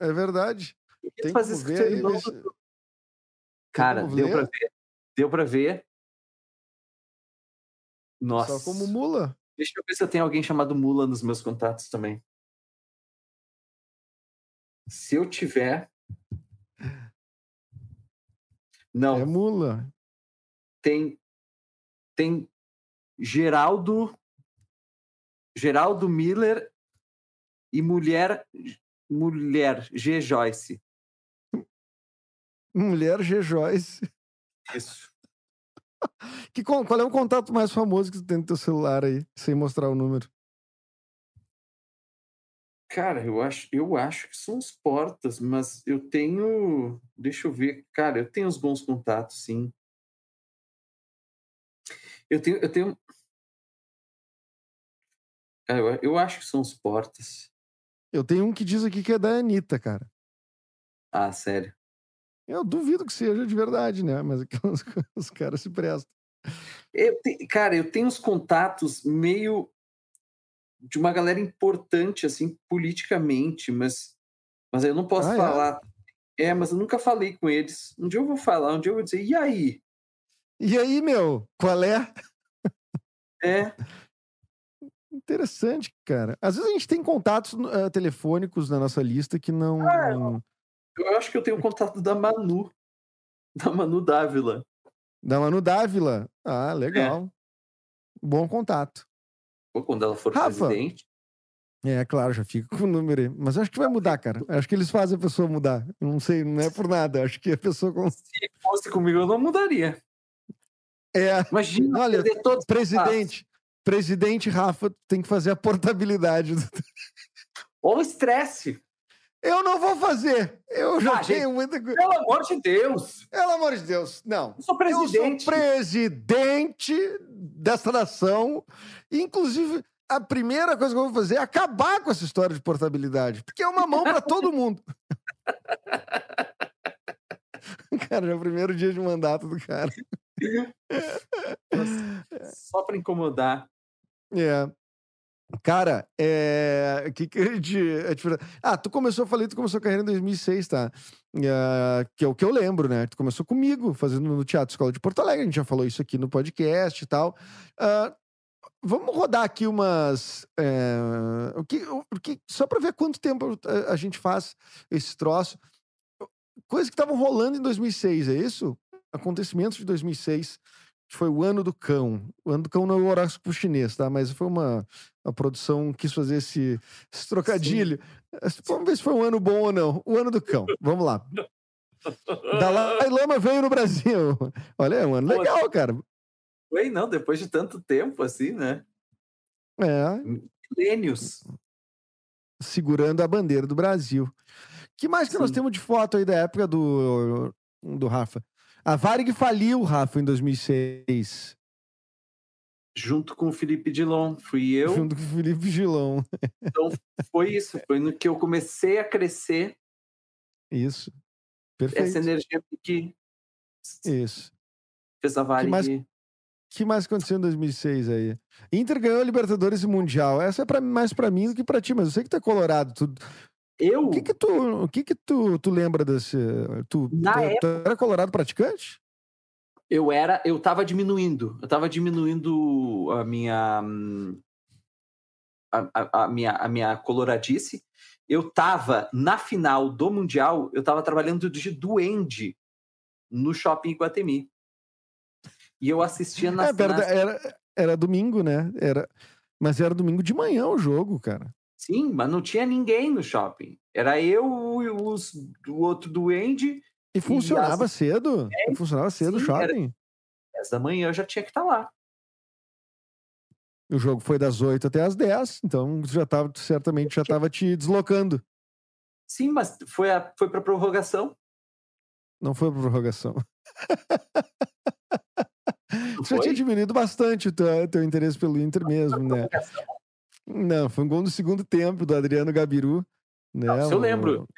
É verdade. Tem tu faz como isso com ver aí? Cara, deu para ver. Deu para ver. Nossa. Só como mula. Deixa eu ver se eu tenho alguém chamado Mula nos meus contatos também. Se eu tiver. Não, É mula. tem tem Geraldo Geraldo Miller e mulher mulher G Joyce. Mulher G. Joyce. Isso. Que, qual é o contato mais famoso que tu tem no teu celular aí, sem mostrar o número? Cara, eu acho, eu acho que são os portas, mas eu tenho, deixa eu ver, cara, eu tenho uns bons contatos, sim. Eu tenho, eu tenho, Cara, eu, eu acho que são os portas. Eu tenho um que diz aqui que é da Anitta, cara. Ah, sério. Eu duvido que seja de verdade, né? Mas é os, os caras se prestam. Eu te- cara, eu tenho uns contatos meio de uma galera importante, assim, politicamente, mas, mas eu não posso Ah, é? falar. É? mas eu nunca falei com eles. Um dia eu vou falar, um dia eu vou dizer, e aí? E aí, meu, qual é? É, Interessante, cara. Às vezes a gente tem contatos eh, telefônicos na nossa lista que não. Eu acho que eu tenho contato da Manu, da Manu Dávila. Da Manu Dávila. Ah, legal. Bom contato. Quando ela for Rafa. presidente. É, claro, já fica com o número aí. Mas acho que vai mudar, cara. Acho que eles fazem a pessoa mudar. Eu não sei, não é por nada. Acho que a pessoa. Se fosse comigo, eu não mudaria. É, Imagina Olha, presidente. Presidente Rafa tem que fazer a portabilidade. contatos. Ou estresse. Eu não vou fazer. Eu já Ah, gente, tenho muita coisa. Pelo amor de Deus. Pelo amor de Deus, não. Eu sou presidente. Eu sou presidente dessa nação. Inclusive, a primeira coisa que eu vou fazer é acabar com essa história de portabilidade. Porque é uma mão para todo mundo. cara, já é o primeiro dia de mandato do cara. Só para incomodar. É. Cara, é... que que a gente... Ah, tu começou, eu falei, tu começou a carreira em 2006, tá? É, Que é o que eu lembro, né? Tu começou comigo, fazendo no Teatro Escola de Porto Alegre, a gente já falou isso aqui no podcast e tal. Ah, vamos rodar aqui umas... é, O que, o que... Só pra ver quanto tempo a- a gente faz esse troço. Coisas que estavam rolando em 2006, é isso? Acontecimentos de 2006 que foi o ano do cão. O ano do cão não é o horóscopo chinês, tá? Mas foi uma, uma produção que quis fazer esse, esse trocadilho. Vamos ver se foi um ano bom ou não. O ano do cão. Vamos lá. Dalai Lama veio no Brasil. Olha, é um ano Pô, legal, cara. Foi, não, depois de tanto tempo assim, né? É. Milênios. Segurando a bandeira do Brasil. que mais que Sim. nós temos de foto aí da época do, do Rafa? A Varig faliu, Rafa, em 2006. Junto com o Felipe Dilon, fui eu. Junto com o Felipe Dilon. Então, foi isso. Foi no que eu comecei a crescer. Isso. Perfeito. Essa energia que. Isso. Fez a Varig. Que mais, que mais aconteceu em 2006 aí? Inter ganhou a Libertadores e Mundial. Essa é pra, mais para mim do que para ti, mas eu sei que tu é colorado. Tu, eu? O que que tu, o que que tu, tu lembra desse... Tu, Na tu, época... tu era colorado praticante? Eu era... Eu tava diminuindo. Eu tava diminuindo a minha... A, a, a, minha, a minha coloradice. Eu tava, na final do Mundial, eu tava trabalhando de duende no Shopping Iguatemi. E eu assistia na... É, era, era, era domingo, né? Era... Mas era domingo de manhã o jogo, cara. Sim, mas não tinha ninguém no shopping. Era eu e os, o outro duende. E funcionava e as... cedo? É, funcionava cedo o shopping? Era... da manhã eu já tinha que estar tá lá. O jogo foi das 8 até as 10, então já tava, certamente já estava te deslocando. Sim, mas foi, a, foi para prorrogação. Não foi para prorrogação. Você já tinha diminuído bastante o teu, teu interesse pelo Inter mesmo, né? Não, foi um gol no segundo tempo do Adriano Gabiru. Né? Não, isso eu lembro.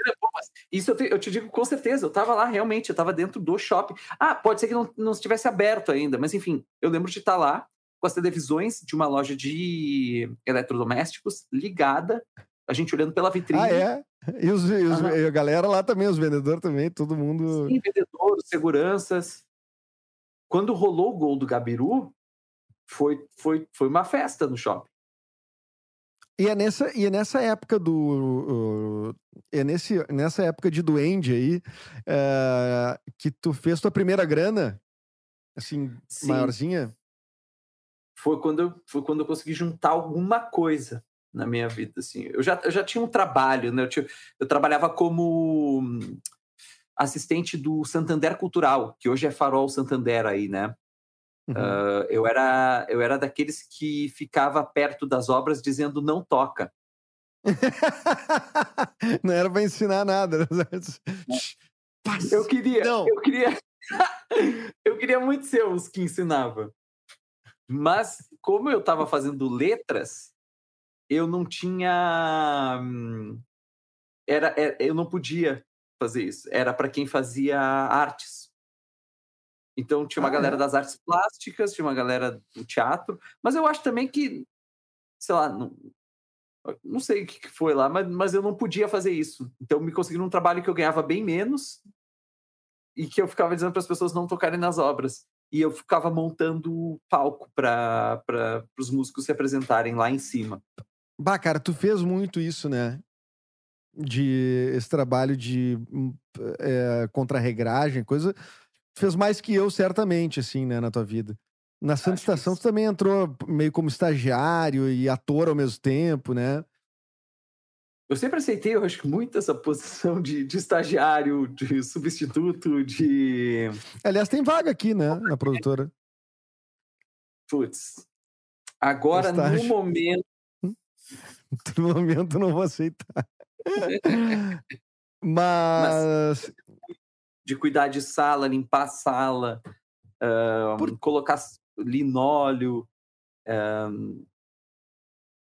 Isso eu te, eu te, digo com certeza, eu tava lá realmente, eu tava dentro do shopping. Ah, pode ser que não, não estivesse aberto ainda, mas enfim, eu lembro de estar lá com as televisões de uma loja de eletrodomésticos ligada, a gente olhando pela vitrine. Ah, é? E, os, e, os, a galera lá também, os vendedores também, todo mundo. Sim, vendedores, seguranças. Quando rolou o gol do Gabiru, foi, foi, foi uma festa no shopping. E é nessa, e é nessa época do. Uh, é nesse, nessa época de Duende aí uh, que tu fez tua primeira grana, assim, Sim. maiorzinha? Foi quando, eu, foi quando eu consegui juntar alguma coisa na minha vida, assim. Eu já, eu já tinha um trabalho, né? Eu, tinha, eu trabalhava como assistente do Santander Cultural, que hoje é Farol Santander aí, né? Uhum. Uh, eu, era, eu era daqueles que ficava perto das obras dizendo não toca. não era para ensinar nada. Né? eu queria, não. eu queria, eu queria muito ser os que ensinava. Mas como eu estava fazendo letras, eu não tinha, hum, era, era é, eu não podia fazer isso. Era para quem fazia artes. Então tinha uma ah, galera é? das artes plásticas, tinha uma galera do teatro, mas eu acho também que, sei lá, não, não sei o que foi lá, mas, mas eu não podia fazer isso. Então me conseguiram um trabalho que eu ganhava bem menos e que eu ficava dizendo para as pessoas não tocarem nas obras. E eu ficava montando palco para os músicos se apresentarem lá em cima. Bah, cara, tu fez muito isso, né? de esse trabalho de é, contra-regragem, coisa. Fez mais que eu, certamente, assim, né, na tua vida. Na Santa Acho Estação, você também entrou meio como estagiário e ator ao mesmo tempo, né? Eu sempre aceitei, eu acho que muito essa posição de, de estagiário, de substituto, de. Aliás, tem vaga aqui, né, na produtora. Putz. Agora, no momento. No momento, não vou aceitar. Mas... Mas... De cuidar de sala, limpar a sala, uh, Por... colocar linóleo, um,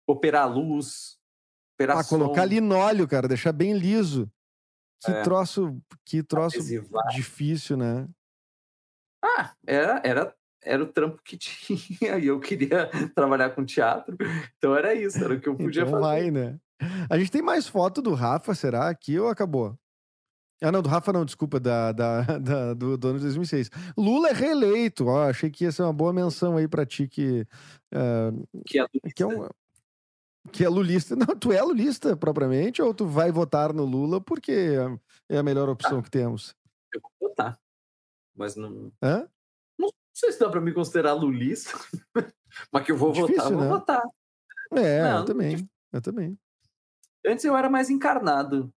operar luz, operar ah, colocar linóleo, cara, deixar bem liso. Que é. troço, que troço Adesivar. difícil, né? Ah, era, era, era o trampo que tinha e eu queria trabalhar com teatro, então era isso, era o que eu podia então fazer. Vai, né? A gente tem mais foto do Rafa, será? Aqui ou acabou? Ah, não, do Rafa não, desculpa, da, da, da do, do ano de 2006. Lula é reeleito, ó, achei que ia ser uma boa menção aí pra ti que... Uh, que, é que é um... Que é lulista. Não, tu é lulista propriamente ou tu vai votar no Lula porque é a melhor opção ah, que temos? Eu vou votar, mas não... Hã? Não sei se dá pra me considerar lulista, mas que eu vou Difícil, votar, né? vou votar. É, não, eu também, eu também. Antes eu era mais encarnado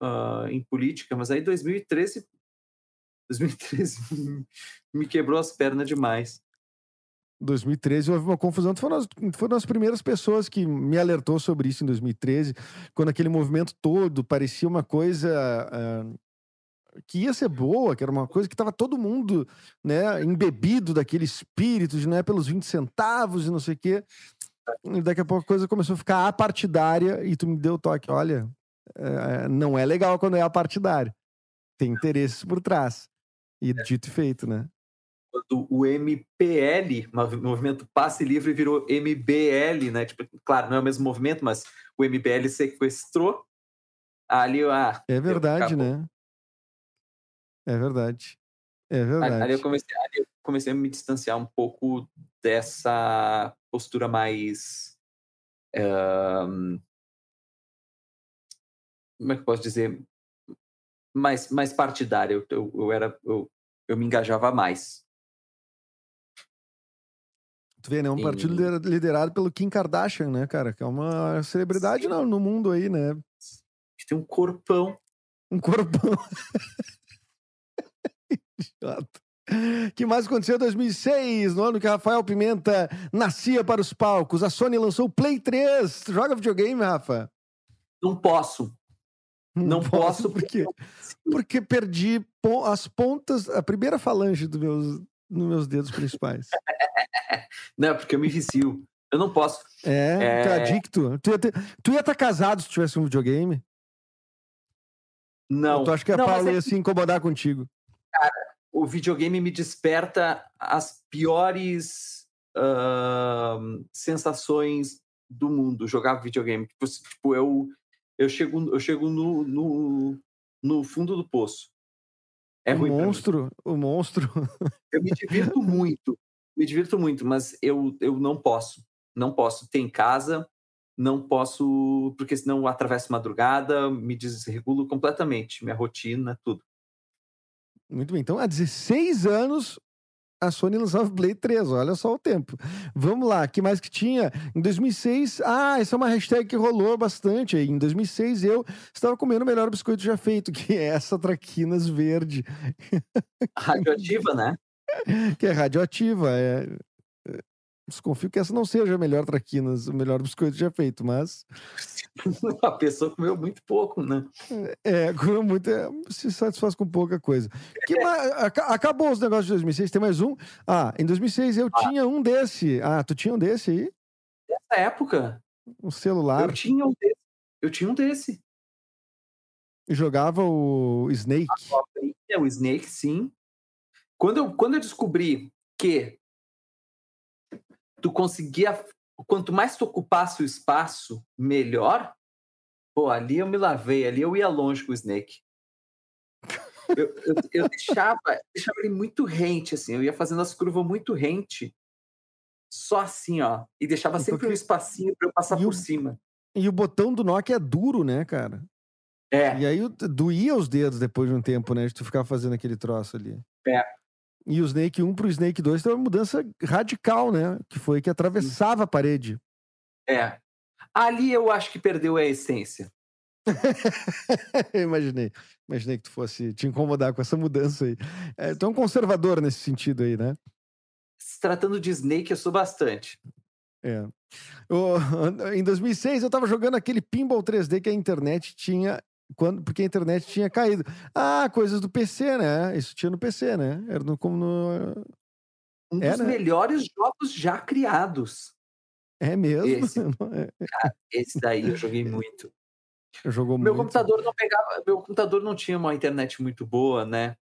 uh, em política, mas aí 2013, 2013 me quebrou as pernas demais. 2013 houve uma confusão. Tu foi, uma, das primeiras pessoas que me alertou sobre isso em 2013, quando aquele movimento todo parecia uma coisa uh, que ia ser boa, que era uma coisa que estava todo mundo né, embebido daquele espírito de não é pelos 20 centavos e não sei o quê. E daqui a pouco a coisa começou a ficar apartidária e tu me deu o toque. Olha, é, não é legal quando é apartidário. Tem interesses por trás. E é. dito e feito, né? Quando o MPL, movimento Passe Livre, virou MBL, né? Tipo, claro, não é o mesmo movimento, mas o MBL sequestrou. Ali, ah, é verdade, né? É verdade. É verdade. Ali eu, comecei, ali eu comecei a me distanciar um pouco dessa postura mais. Um, como é que eu posso dizer? Mais, mais partidária. Eu, eu, eu era. Eu, eu me engajava mais. Tu vê, né? Um partido liderado pelo Kim Kardashian, né, cara? Que é uma celebridade no, no mundo aí, né? Tem um corpão. Um corpão. Idiota. que mais aconteceu em 2006, no ano que Rafael Pimenta nascia para os palcos? A Sony lançou o Play 3. Joga videogame, Rafa? Não posso. Não, Não posso, porque porque perdi as pontas, a primeira falange dos meus, nos meus dedos principais. não, porque eu me vicio. Eu não posso. É, é... tu é adicto. Tu ia, ter, tu ia estar casado se tivesse um videogame? Não. Ou tu acha que a não, Paula é... ia se incomodar contigo? Cara, o videogame me desperta as piores uh, sensações do mundo, jogar videogame. Tipo, tipo, eu, eu chego, eu chego no, no, no fundo do poço. É o monstro, o monstro. Eu me divirto muito, me divirto muito, mas eu, eu não posso. Não posso ter em casa, não posso, porque senão eu atravesso madrugada, me desregulo completamente, minha rotina, tudo. Muito bem. Então, há 16 anos, a Sony lançava Play 3. Olha só o tempo. Vamos lá. que mais que tinha? Em 2006... Ah, essa é uma hashtag que rolou bastante aí. Em 2006, eu estava comendo o melhor biscoito já feito, que é essa Traquinas Verde. Radioativa, né? que é radioativa. É, Desconfio que essa não seja a melhor traquinas, o melhor biscoito já feito, mas. a pessoa comeu muito pouco, né? É, comeu muito, é, se satisfaz com pouca coisa. Que, é. acabou os negócios de 2006, tem mais um. Ah, em 2006 eu ah. tinha um desse. Ah, tu tinha um desse aí? Nessa época? Um celular. Eu tinha um desse. Eu tinha um desse. E jogava o Snake. É, o Snake, sim. Quando eu, quando eu descobri que tu conseguia. Quanto mais tu ocupasse o espaço, melhor. Pô, ali eu me lavei, ali eu ia longe com o Snake. Eu, eu, eu deixava, deixava ele muito rente, assim, eu ia fazendo as curvas muito rente, só assim, ó, e deixava sempre um espacinho para eu passar por cima. E o botão do Nokia é duro, né, cara? É. E aí doía os dedos depois de um tempo, né, de tu ficar fazendo aquele troço ali. É. E o Snake 1 pro Snake 2 teve uma mudança radical, né? Que foi que atravessava a parede. É. Ali eu acho que perdeu a essência. imaginei. Imaginei que tu fosse te incomodar com essa mudança aí. É, tu é um conservador nesse sentido aí, né? Se tratando de Snake, eu sou bastante. É. Eu, em 2006, eu tava jogando aquele Pinball 3D que a internet tinha quando, porque a internet tinha caído. Ah, coisas do PC, né? Isso tinha no PC, né? Era no, como no. Um é, dos né? melhores jogos já criados. É mesmo? Esse, é. cara, esse daí eu joguei muito. Jogou meu muito. computador não pegava, meu computador não tinha uma internet muito boa, né?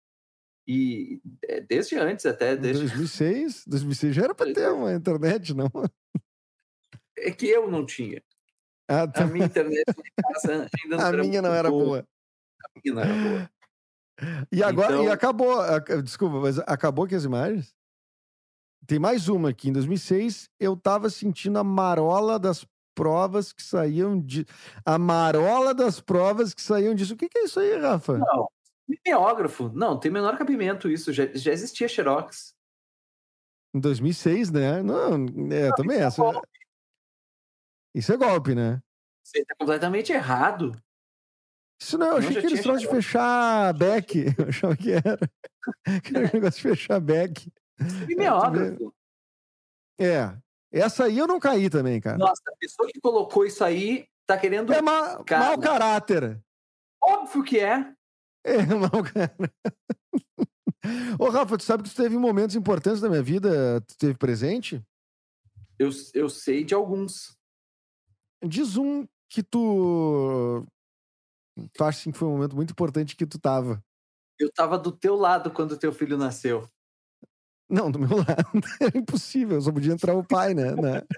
E é, desde antes até. Desde... 2006? 2006 já era para ter uma internet, não? É que eu não tinha. Ah, tá. A minha internet em casa ainda não A minha não era boa. boa. A minha não era boa. E agora, então... e acabou, desculpa, mas acabou aqui as imagens? Tem mais uma aqui. Em 2006, eu tava sentindo a marola das provas que saíam de. A marola das provas que saíam disso. O que, que é isso aí, Rafa? Não, mimeógrafo. Não, tem menor cabimento isso. Já, já existia Xerox. Em 2006, né? Não, é, não, também essa. É isso é golpe, né? Você tá completamente errado. Isso não, eu achei que eles estavam de fechar back. Eu achava que era. Que era um negócio de fechar back. Mimeógrafo. É. Essa aí eu não caí também, cara. Nossa, a pessoa que colocou isso aí tá querendo. É ma Cara. mau caráter. Óbvio que é. É mau caráter. Ô, Rafa, tu sabe que tu teve momentos importantes da minha vida, tu teve presente? Eu, eu sei de alguns. Diz um que tu. Tu acha assim, que foi um momento muito importante que tu tava. Eu tava do teu lado quando teu filho nasceu. Não, do meu lado. Era impossível, só podia entrar o pai, né? né?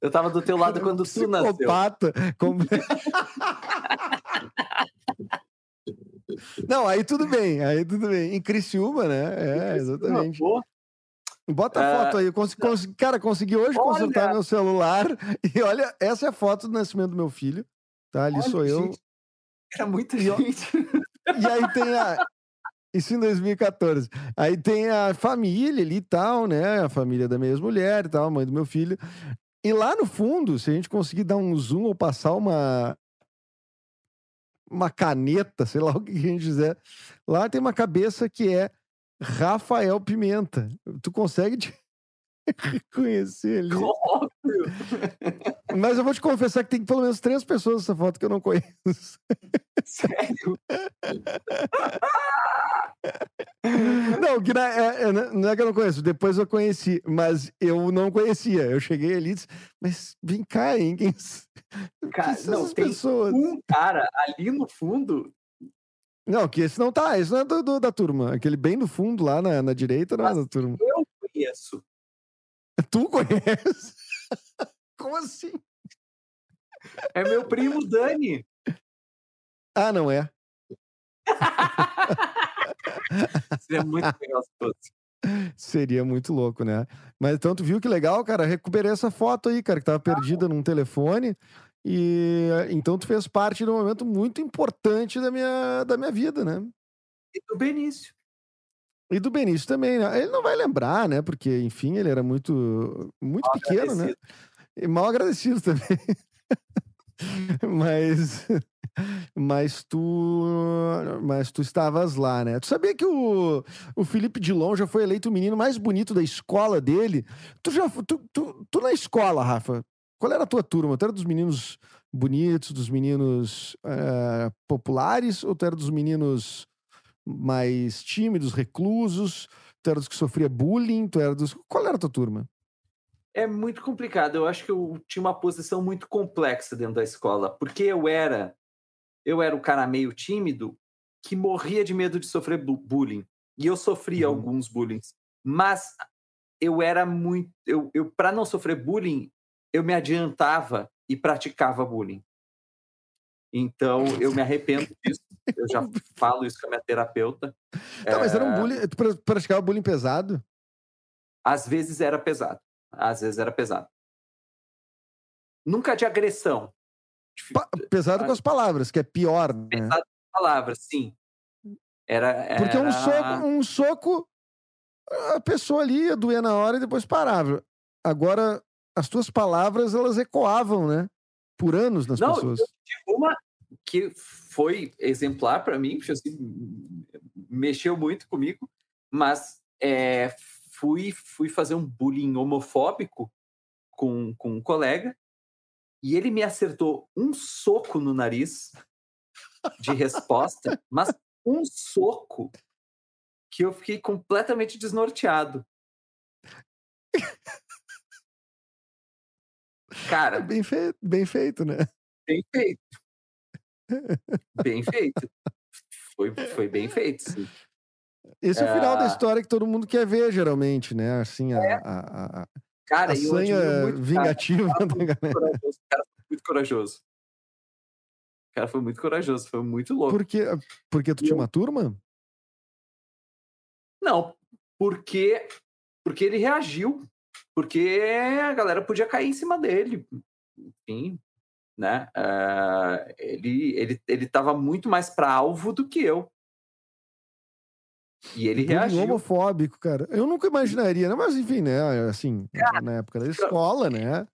Eu tava do teu lado quando tu nasceu. Psicopata. Como- Não, aí tudo bem, aí tudo bem. Em Criciúma, né? É, exatamente. Bota a Ah, foto aí. Eu cons- cons- Cara, consegui hoje Olha! consultar meu celular e olha, essa é a foto do nascimento do meu filho. Tá, ali olha, sou eu. gente, Era muita E ó- gente. E aí tem a. Isso em 2014. Aí tem a família ali e tal, né? A família da minha ex-mulher e tal, a mãe do meu filho. E lá no fundo, se a gente conseguir dar um zoom ou passar uma. Uma caneta, sei lá o que a gente quiser. Lá tem uma cabeça que é Rafael Pimenta. Tu consegue te reconhecer ali. Óbvio. Mas eu vou te confessar que tem pelo menos três pessoas nessa foto que eu não conheço. Sério. Não, que na- é- é- não é que eu não conheço, depois eu conheci, mas eu não conhecia. Eu cheguei ali e disse, mas vem cá, hein? Quem, quem Cara, são não, tem pessoas? um cara ali no fundo. Não, que esse não tá, esse não é do, do- da turma. Aquele bem no fundo, lá na, na direita, não é Mas- da turma. Eu conheço. Tu conhece? Como assim? É meu primo Dani. Ah, não é. Seria muito legal se fosse. Seria muito louco, né? Mas então tu viu que legal, cara? Recuperei essa foto aí, cara, que tava perdida num telefone. E então tu fez parte de um momento muito importante da minha, da minha vida, né? E do Benício. E do Benício também, né? Ele não vai lembrar, né? Porque, enfim, ele era muito, muito pequeno, né? E mal agradecido também. mas, mas tu, mas tu estavas lá, né? Tu sabia que o, o Felipe Dilon já foi eleito o menino mais bonito da escola dele? Tu já, tu, tu, tu na escola, Rafa? Qual era a tua turma? Tu era dos meninos bonitos, dos meninos eh, populares, ou tu era dos meninos mais tímidos, reclusos? Tu era dos que sofria bullying? Tu era dos qual era a tua turma? É muito complicado. Eu acho que eu tinha uma posição muito complexa dentro da escola, porque eu era eu era o cara meio tímido que morria de medo de sofrer bu- bullying. E eu sofria Uhum. alguns bullying, mas eu era muito eu, eu para não sofrer bullying, eu me adiantava e praticava bullying. Então, eu me arrependo disso. Eu já falo isso com a minha terapeuta. Tá, mas era um É, bullying. Tu pra- praticava bullying pesado? Às vezes era pesado. Às vezes era pesado. Nunca de agressão. Pa- pesado com as palavras, que é pior, né? Pesado com palavras, sim. Era, Porque um era- soco, um soco, a pessoa ali ia doer na hora e depois parava. Agora, as tuas palavras, elas ecoavam, né? Por anos nas Não, pessoas. eu tive uma que foi exemplar para mim, assim, mexeu muito comigo, mas é, fui, fui fazer um bullying homofóbico com, com um colega e ele me acertou um soco no nariz de resposta, mas um soco que eu fiquei completamente desnorteado. É Cara, bem, feito, bem feito, né? Bem feito. Bem feito. Foi, foi bem feito, sim. Esse é o final da Ah. história que todo mundo quer ver, geralmente, né? Assim, a, a, a- a Cara, e eu admiro sanha muito o cara. vingativa da galera. O cara foi muito corajoso. O cara foi muito corajoso, foi muito louco. Porque, porque tu tinha uma turma? Não, porque, porque ele reagiu. Porque a galera podia cair em cima dele. Enfim, né? Ah, ele, ele, ele tava muito mais para alvo do que eu. E ele reagiu. homofóbico, cara. Eu nunca imaginaria, né? Mas enfim, né? Assim, na época da escola, né?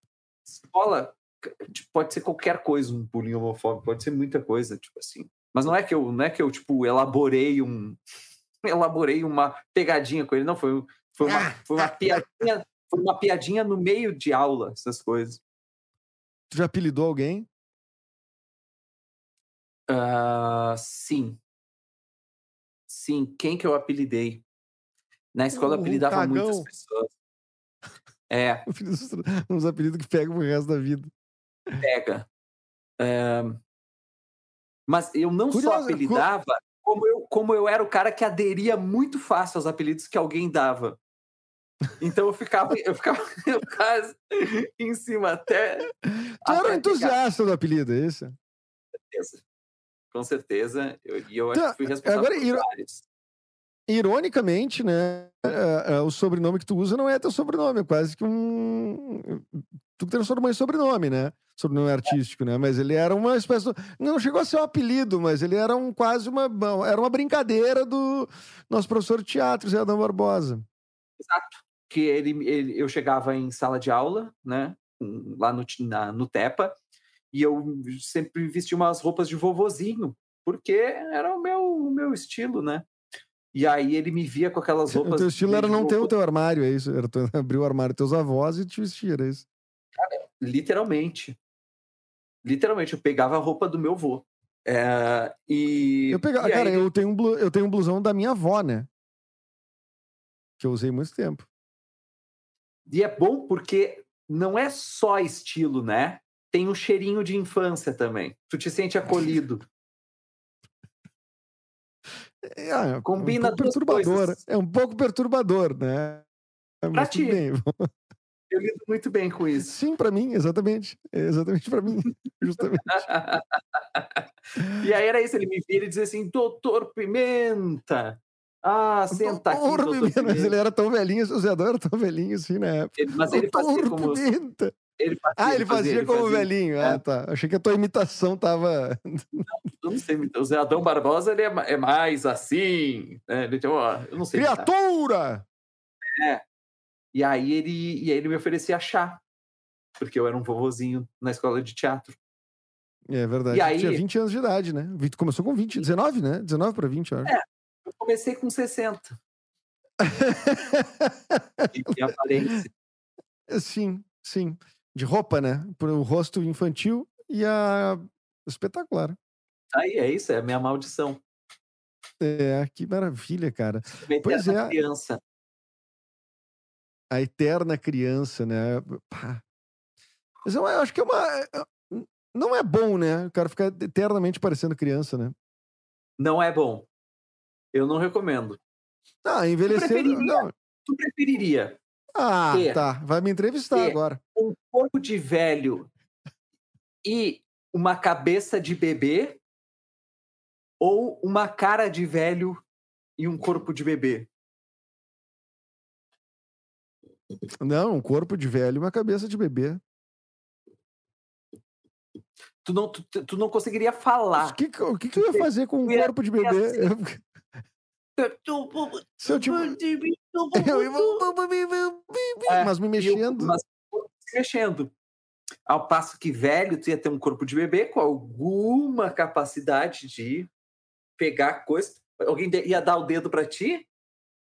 escola tipo, pode ser qualquer coisa um bullying homofóbico, pode ser muita coisa, tipo assim. Mas não é que eu, não é que eu tipo elaborei um elaborei uma pegadinha com ele. Não, foi, foi, uma, foi uma piadinha. Foi uma piadinha no meio de aula, essas coisas. Tu já apelidou alguém? Uh, sim. Sim, quem que eu apelidei? Na escola eu apelidava cagão. muitas pessoas. É, Uns apelidos que pegam pro resto da vida. pega. É, mas eu não só Curioso, cu- apelidava, como eu, como eu era o cara que aderia muito fácil aos apelidos que alguém dava. Então eu ficava, eu ficava, eu ficava em cima até. Tu era um entusiasta do apelido, é isso? certeza. Com certeza. Eu, e eu Então, acho que fui responsável agora, por iro- vários. Ironicamente, né? é, é, o sobrenome que tu usa não é teu sobrenome, é quase que um. Tu transformou em sobrenome, né? Sobrenome artístico, né? Mas ele era uma espécie. do- Não chegou a ser um apelido, mas ele era um quase uma. Era uma brincadeira do nosso professor de teatro, Zé Adão Barbosa. Exato. Que ele, ele, eu chegava em sala de aula, né? Lá no, na, no Tepa, e eu sempre vestia umas roupas de vovozinho, porque era o meu, o meu estilo, né? E aí ele me via com aquelas O roupas. teu estilo era não ter o teu armário, é isso? Era tu abrir o armário dos teus avós e te vestir, é isso? Literalmente. Literalmente, eu pegava a roupa do meu vô. É, e. Eu pegava, e cara, aí- eu tenho, um eu tenho um blusão da minha avó, né? Que eu usei muito tempo. E é bom porque não é só estilo, né? Tem um cheirinho de infância também. Tu te sente acolhido. É, é Combina um pouco duas perturbador. coisas. É um pouco perturbador, né? Tudo ti. bem. Eu lido muito bem com isso. Sim, pra mim, exatamente. É Exatamente pra mim, justamente. e aí era isso, ele me vira e dizia assim, doutor Pimenta. Ah, senta aqui, Doutor Pimenta, ele era tão velhinho, o Zé Adão era tão velhinho assim na época. Ele- mas ele fazia como... Pimenta. Ele fazia, Ah, ele fazia, ele como fazia. velhinho. É. Ah, tá. Achei que a tua imitação tava. Eu não sei, o Zé Adão Barbosa ele é, é mais assim, né? Ele tem uma, eu não sei. imitar. Criatura! E aí ele, e aí ele me oferecia chá, porque eu era um vovozinho na escola de teatro. É verdade. E aí- Tinha 20 anos de idade, né? Começou com 20, 19, né? 19 pra 20, eu acho. É. Eu comecei com 60. E tinha aparência. sim, sim. De roupa, né? Pro rosto infantil e a. Espetacular. Aí é isso, é a minha maldição. É, que maravilha, cara. Uma Pois é. criança. A eterna criança, né? Pá. Mas eu acho que é uma. é- Não é bom, né? O cara ficar eternamente parecendo criança, né? Não é bom. Eu não recomendo. Ah, envelhecer. preferiria? Não. Tu preferiria Ah, tá. Vai me entrevistar agora. um corpo de velho e uma cabeça de bebê ou uma cara de velho e um corpo de bebê? Não, um corpo de velho e uma cabeça de bebê. Tu não, tu, tu não conseguiria falar. O que, o que, que eu ia fazer com um Tu corpo de tu bebê? Eu- Se eu tipo. Eu ia... É, Mas me mexendo. mas se mexendo. Ao passo que velho, tu ia ter um corpo de bebê com alguma capacidade de pegar coisa. Alguém ia dar o dedo pra ti,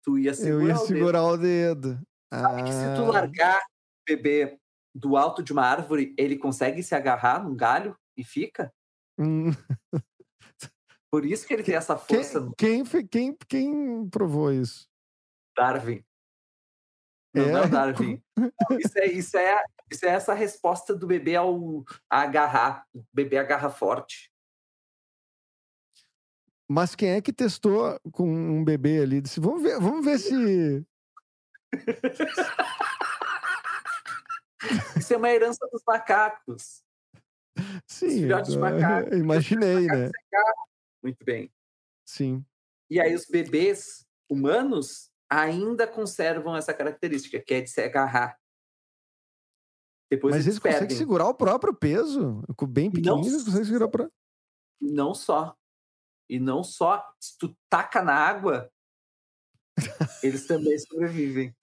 tu ia segurar Eu ia o dedo. segurar o dedo. Sabe que se tu Ah, largar o bebê do alto de uma árvore, ele consegue se agarrar num galho e fica? hum, Por isso que ele tem essa Quem, força quem, fe- quem, quem provou isso? Darwin. Não, não é É? o Darwin. Não, Isso é, isso, é, isso é essa resposta do bebê ao a agarrar. O bebê agarra forte. Mas quem é que testou com um bebê ali? Disse, vamos ver, vamos ver se. Isso é uma herança dos macacos. Sim, filhotes de eu- macaco. eu imaginei, né? Muito bem. Sim. E aí os bebês humanos ainda conservam essa característica, que é de se agarrar. Depois Mas eles eles conseguem segurar o próprio peso. Bem pequenininho, eles conseguem segurar o próprio. Não só. E não só. Se tu taca na água, eles também sobrevivem.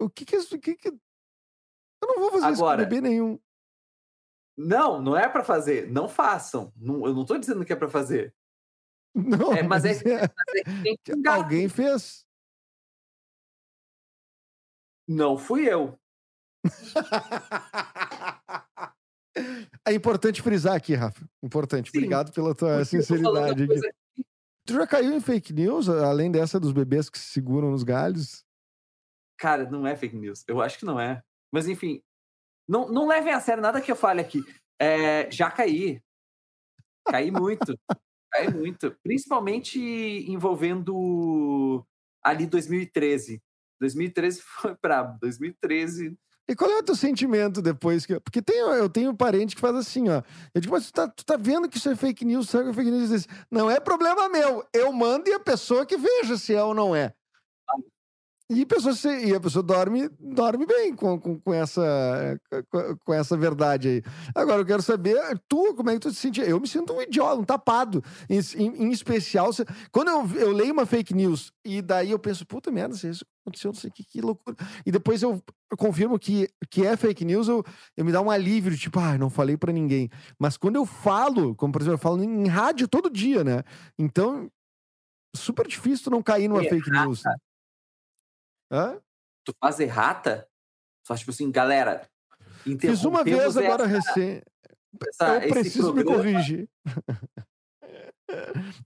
O que que isso. Que que... Eu não vou fazer Agora- isso com bebê nenhum. Não, não é para fazer. Não façam. Não- eu não estou dizendo que é para fazer. Não, É, mas é- mas é- Mas é que engatar. alguém fez. Não fui eu. É importante frisar aqui, Rafa. Importante. Sim, Obrigado pela tua sinceridade. Tu já caiu em fake news, além dessa dos bebês que se seguram nos galhos? Cara, não é fake news. Eu acho que não é. Mas enfim, não, não levem a sério nada que eu fale aqui. É, já caí. Caí muito. caí muito. Principalmente envolvendo ali 2013. 2013 foi brabo. 2013. E qual é o teu sentimento depois que. Porque tem, eu tenho um parente que faz assim, ó. Eu digo, mas tu tá, tu tá vendo que isso é fake news, sabe que é fake news? Diz, não é problema meu. Eu mando e a pessoa que veja se é ou não é. E a pessoa, se- e a pessoa dorme, dorme bem com, com, com essa, com, com essa verdade aí. Agora, eu quero saber, tu, como é que tu se sente? Eu me sinto um idiota, um tapado. Em, em- em especial, se- quando eu, eu leio uma fake news e daí eu penso, puta merda, isso aconteceu, não sei o que, que loucura. E depois eu, eu confirmo que, que é fake news, eu, eu me dá um alívio, tipo, ah, não falei pra ninguém. Mas quando eu falo, como por exemplo, eu falo em rádio todo dia, né? Então, super difícil tu não cair numa fake news. Hã? Tu faz errata? Faz tipo assim, galera. Fiz uma vez agora essa- eu preciso me corrigir.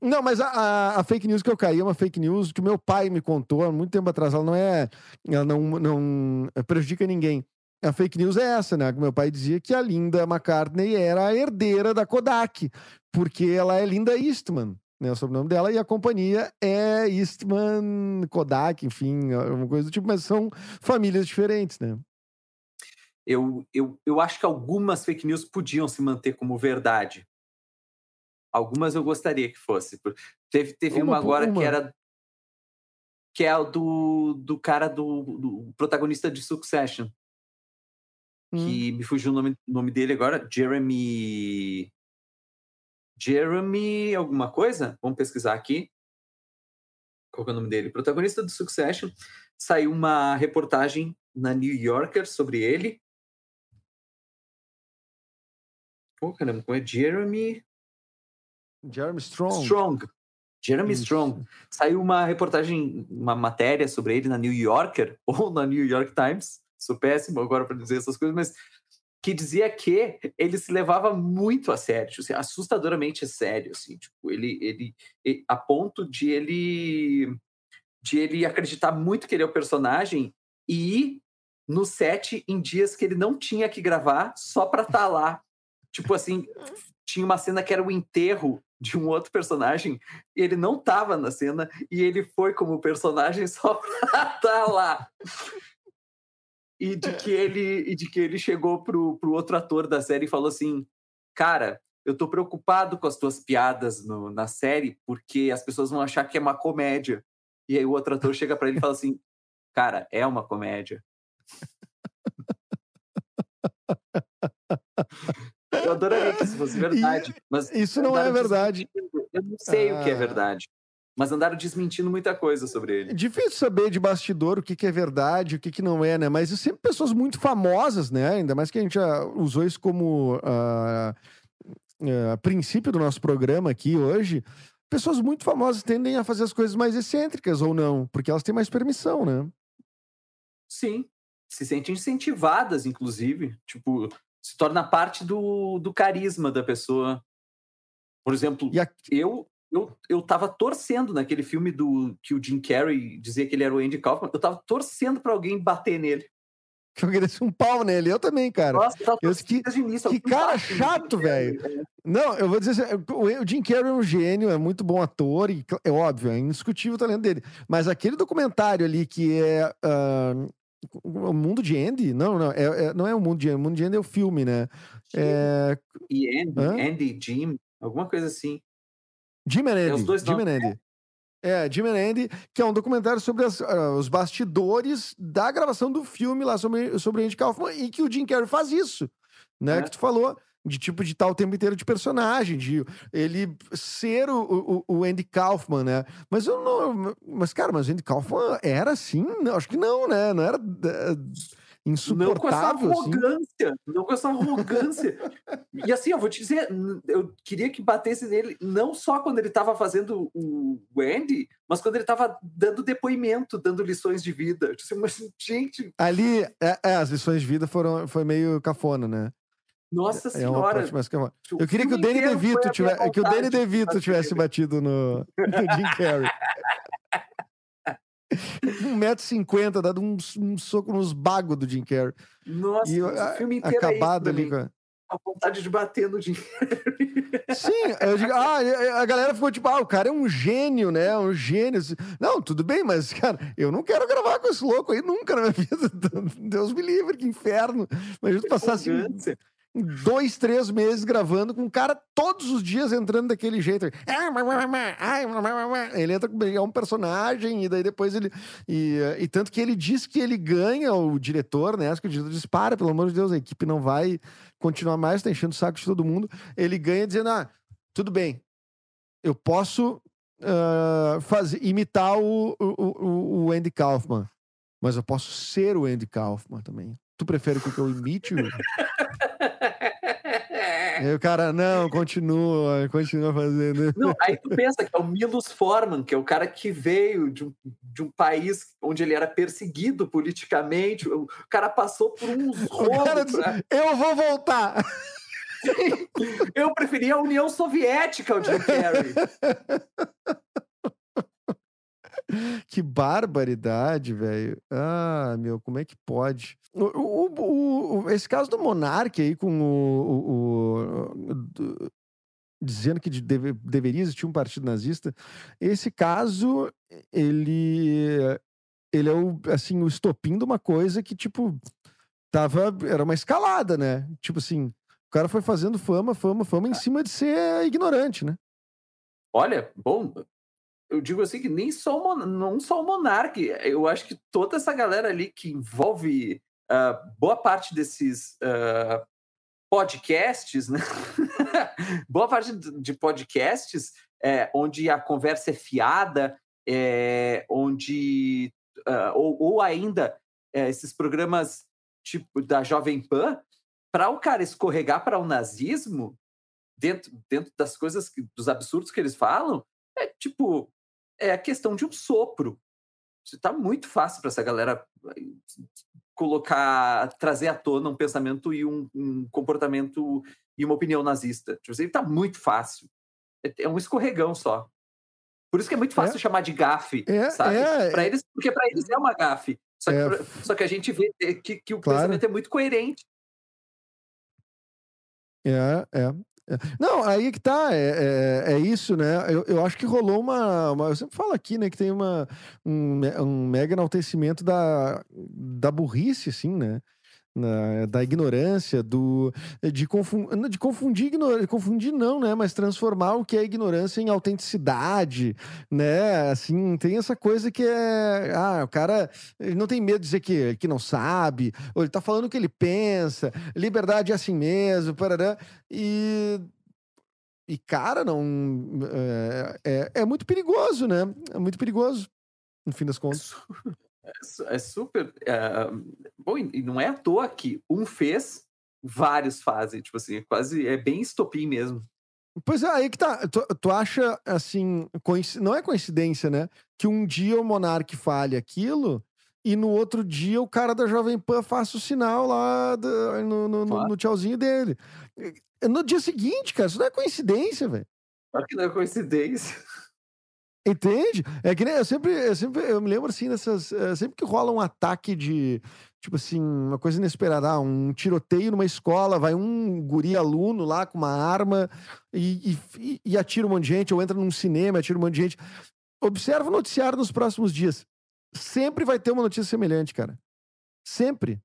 Não, mas a, a- a fake news que eu caí é uma fake news que o meu pai me contou há muito tempo atrás. Ela não é. Ela não, não prejudica ninguém. A fake news é essa, né? Que meu pai dizia que a Linda McCartney era a herdeira da Kodak, porque ela é Linda Eastman, né? O sobrenome dela, e a companhia é Eastman Kodak, enfim, alguma coisa do tipo, mas são famílias diferentes, né? eu, eu, eu acho que algumas fake news podiam se manter como verdade. Algumas eu gostaria que fosse. Teve, teve Uma uma, agora uma. que era. Que é o do, do cara do, do protagonista de Succession, Hum. que me fugiu o nome, nome dele agora, Jeremy. Jeremy alguma coisa? Vamos pesquisar aqui. Qual é o nome dele? Protagonista do Succession. Saiu uma reportagem na New Yorker sobre ele. Pô, caramba, como é? Jeremy Jeremy Strong. Strong. Jeremy Isso. Strong. Saiu uma reportagem, uma matéria sobre ele na New Yorker ou na New York Times. Sou péssimo agora para dizer essas coisas, mas que dizia que ele se levava muito a sério, assim, assustadoramente sério, assim, tipo, ele, ele, a ponto de ele de ele acreditar muito que ele é o personagem e ir no set em dias que ele não tinha que gravar só para estar lá. Tipo assim, tinha uma cena que era o enterro de um outro personagem ele não tava na cena e ele foi como personagem só pra estar lá. E de que ele e de que ele chegou pro, pro outro ator da série e falou assim: "Cara, eu tô preocupado com as tuas piadas no- na série porque as pessoas vão achar que é uma comédia". E aí o outro ator chega pra ele e fala assim: "Cara, é uma comédia". Eu adoraria que isso fosse verdade, mas Isso não é verdade. Eu não sei o que é Ah. verdade, mas andaram desmentindo muita coisa sobre É ele. difícil saber de bastidor o que, que é verdade, o que, que não é, né? Mas sempre pessoas muito famosas, né? Ainda mais que a gente já usou isso como ah, ah, princípio do nosso programa aqui hoje. Pessoas muito famosas tendem a fazer as coisas mais excêntricas ou não, porque elas têm mais permissão, né? Sim, se sentem incentivadas, inclusive. Tipo, se torna parte do, do carisma da pessoa. Por exemplo, a- eu, eu, eu tava torcendo naquele filme do que o Jim Carrey dizia que ele era o Andy Kaufman, eu tava torcendo pra alguém bater nele. que eu queria ser um pau nele. Eu também, cara. Nossa, eu que- início. que alguém cara chato, Jim Carrey. Não, eu vou dizer assim, o Jim Carrey é um gênio, é muito bom ator, e é óbvio, é indiscutível o talento dele. Mas aquele documentário ali que é ah, o mundo de Andy, não, não, é, é- não é o mundo de Andy, o mundo de Andy é o filme, né? É, E Andy, Hã? Andy, Jim, alguma coisa assim. Jim and Andy. os dois Jim and Andy. É, Jim and Andy, que é um documentário sobre as, ah, os bastidores da gravação do filme lá sobre, sobre Andy Kaufman e que o Jim Carrey faz isso, né? É. Que tu falou, de tipo de estar o tempo inteiro de personagem, de ele ser o, o, o Andy Kaufman, né? Mas eu não. Mas, cara, mas o Andy Kaufman era assim? Acho que não, né? Não era. Insuportável. Não com essa assim. arrogância, não com essa arrogância. e assim, eu vou te dizer, eu queria que batesse nele não só quando ele estava fazendo o Andy, mas quando ele estava dando depoimento, dando lições de vida. Eu disse, mas, gente. Ali, é, é, as lições de vida foram foi meio cafona, né? Nossa É uma senhora. Eu queria que o Danny DeVito tivesse, que o Danny DeVito tivesse batido no, no Jim Carrey. 1,50m, dado um, um soco nos bagos do Jim Carrey. Nossa, E mas a- o filme inteiro acabado é ali com a... vontade de bater no dinheiro. Sim, digo, ah, a galera ficou tipo, ah, o cara é um gênio, né? Um gênio. Não, tudo bem, mas, cara, eu não quero gravar com esse louco aí nunca na minha vida. Deus me livre, que inferno. Imagina tu passar assim, Arrogância. Dois, três meses gravando com um cara todos os dias entrando daquele jeito. Ele entra é um personagem, e daí depois ele. E, e tanto que ele diz que ele ganha, o diretor, né? Acho que o diretor diz: para, pelo amor de Deus, a equipe não vai continuar mais, tá enchendo o saco de todo mundo. Ele ganha dizendo: ah, tudo bem, eu posso ah, fazer, imitar o, o, o, o Andy Kaufman, mas eu posso ser o Andy Kaufman também. Tu prefere que eu imite o. E aí o cara, não, continua, continua fazendo. Não, aí tu pensa que é o Milos Forman, que é o cara que veio de um, de um país onde ele era perseguido politicamente. O cara passou por uns rolos. pra- eu vou voltar. Eu preferia a União Soviética, o Jim Carrey. Que barbaridade, velho. Ah, meu, como é que pode? O, o- o- esse caso do Monark aí com o. o- o- do- dizendo que de- deve- deveria existir um partido nazista. Esse caso, ele. Ele é o, assim, o estopim de uma coisa que, tipo, tava. Era uma escalada, né? Tipo assim, o cara foi fazendo fama, fama, fama em cima de ser ignorante, né? Olha, bom, eu digo assim que nem só o não só o Monark, eu acho que toda essa galera ali que envolve ah, boa parte desses ah, podcasts, né? boa parte de podcasts é, onde a conversa é fiada, é, onde ah, ou, ou ainda é, esses programas tipo da Jovem Pan, para o cara escorregar para o nazismo dentro, dentro das coisas, que- dos absurdos que eles falam, é tipo, é a questão de um sopro. Isso tá muito fácil para essa galera eh, colocar, trazer à tona um pensamento e um, um comportamento e uma opinião nazista. Tipo assim, tá muito fácil. É, é um escorregão só. Por isso que é muito fácil chamar de gafe, É, sabe? é, Pra eles, porque para eles é uma gafe. Só que, É. pra- só que a gente vê eh, que, que o Claro. pensamento é muito coerente. É, é. Não, aí que tá, é, é, é isso, né? Eu, eu acho que rolou uma, uma- Eu sempre falo aqui, né, que tem uma, um, um mega enaltecimento da, da burrice, assim, né? Na- da ignorância, do, de, confun, de confundir, ignor, confundir não, né? Mas transformar o que é ignorância em autenticidade, né? Assim, tem essa coisa que é. Ah, o cara ele não tem medo de dizer que, que não sabe, ou ele tá falando o que ele pensa, liberdade é assim mesmo, parará. E. E, cara, não. É, é, é muito perigoso, né? É muito perigoso, no fim das contas. É, é super. é, bom, e não é à toa que um fez, vários fazem. Tipo assim, quase. É bem estopim mesmo. Pois é, aí que tá. Tu, tu acha, assim, não é coincidência, né? Que um dia o Monark fale aquilo e no outro dia o cara da Jovem Pan faça o sinal lá da- no, no- no- Claro. no tchauzinho dele. No dia seguinte, cara, isso não é coincidência, velho. Claro que não é coincidência. Entende? É que nem eu sempre, eu sempre, eu me lembro assim dessas, eh, sempre que rola um ataque de, tipo assim, uma coisa inesperada, ah, um tiroteio numa escola, vai um guri aluno lá com uma arma e, e, e atira um monte de gente, ou entra num cinema, atira um monte de gente. Observa o noticiário nos próximos dias. Sempre vai ter uma notícia semelhante, cara. Sempre.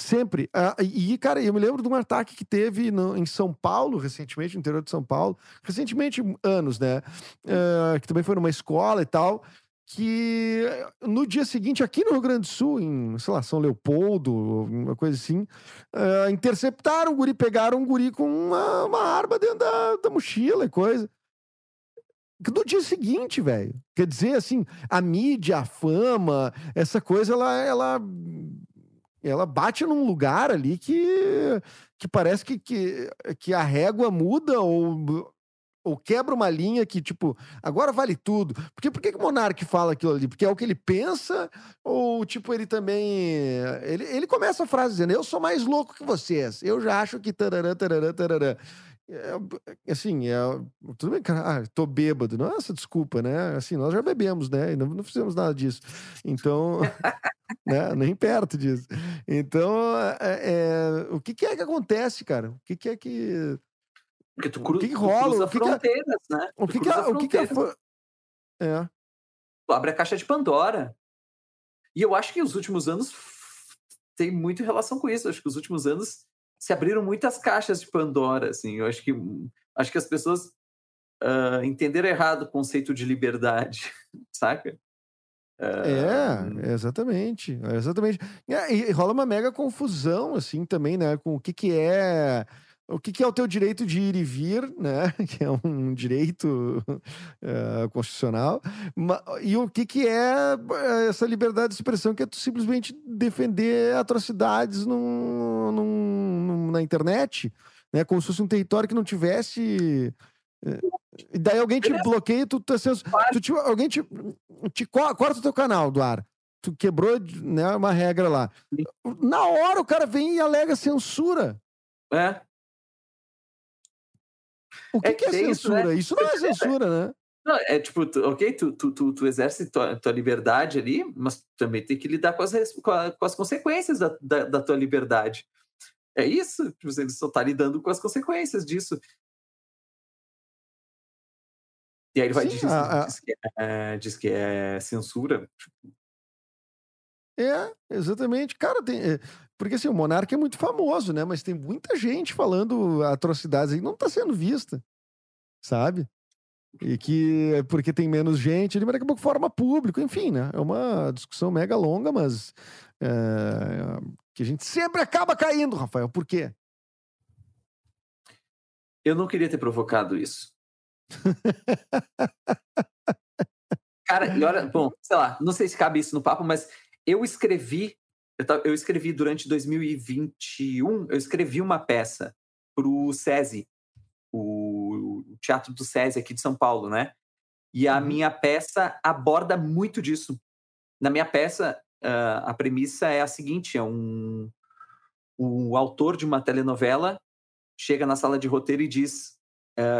Sempre. Ah, e, cara, eu me lembro de um ataque que teve no- em São Paulo, recentemente, no interior de São Paulo. Recentemente, anos, né? Ah, que também foi numa escola e tal. Que no dia seguinte, aqui no Rio Grande do Sul, em, sei lá, São Leopoldo, uma coisa assim, ah, interceptaram o guri, pegaram um guri com uma, uma arma dentro da, da mochila e coisa. No dia seguinte, velho. Quer dizer, assim, a mídia, a fama, essa coisa, ela, ela ela bate num lugar ali que, que parece que, que, que a régua muda ou, ou quebra uma linha que, tipo, agora vale tudo. Porque por que, que o Monark fala aquilo ali? Porque é o que ele pensa, ou tipo, ele também. Ele, ele começa a frase dizendo: Eu sou mais louco que vocês. Eu já acho que tarará, tarará, tarará. É, assim, é, tudo bem, cara, ah, tô bêbado. Nossa, desculpa, né? Assim, nós já bebemos, né? E não, não fizemos nada disso. Então, né? nem perto disso. Então, é, é, o que, que, é que acontece, cara? O que, que é que. Porque tu, cru, o que, que rola? o que fronteiras, que é, né? O que, que, é, o que, que é, é. Tu abre a caixa de Pandora. E eu acho que os últimos anos tem muito relação com isso. Eu acho que os últimos anos se abriram muitas caixas de Pandora, assim. Eu acho que acho que as pessoas uh, entenderam errado o conceito de liberdade, saca? Uh... É, exatamente, exatamente. E, rola uma mega confusão, assim, também, né, com o que que é o que, que, é o teu direito de ir e vir, né? Que é um direito uh, constitucional, e o que, que é eh, essa liberdade de expressão, que é tu simplesmente defender atrocidades num, num, num, na internet, né? Como se fosse um território que não tivesse. Eh, e daí alguém te bloqueia, tu, tu, tu, tu alguém te, te corta o teu canal do ar. Tu quebrou né, uma regra lá. Na hora o cara vem e alega censura. É. O que é, que é censura? Isso, né? isso, não é censura, né? Não, é tipo, tu, ok, tu, tu, tu, tu exerce tua, tua liberdade ali, mas também tem que lidar com as, com, a, com as consequências da, da, da, tua liberdade. É isso? Tipo, você só está lidando com as consequências disso. E aí ele vai Sim, dizer, a, diz, que é, diz que é censura. É, exatamente. Cara, tem, eh, porque assim, o Monarca é muito famoso, né? Mas tem muita gente falando atrocidades aí, não tá sendo vista, sabe? E que é porque tem menos gente, ele daqui a pouco forma público, enfim, né? É uma discussão mega longa, mas é, que a gente sempre acaba caindo, Rafael. Por quê? Eu não queria ter provocado isso. Cara, e olha, bom, sei lá, não sei se cabe isso no papo, mas eu escrevi eu, escrevi durante 2021, eu escrevi uma peça para o SESI, o, Teatro do SESI aqui de São Paulo, né? E a uhum. minha peça aborda muito disso. Na minha peça, a premissa é a seguinte: é um, o autor de uma telenovela chega na sala de roteiro e diz: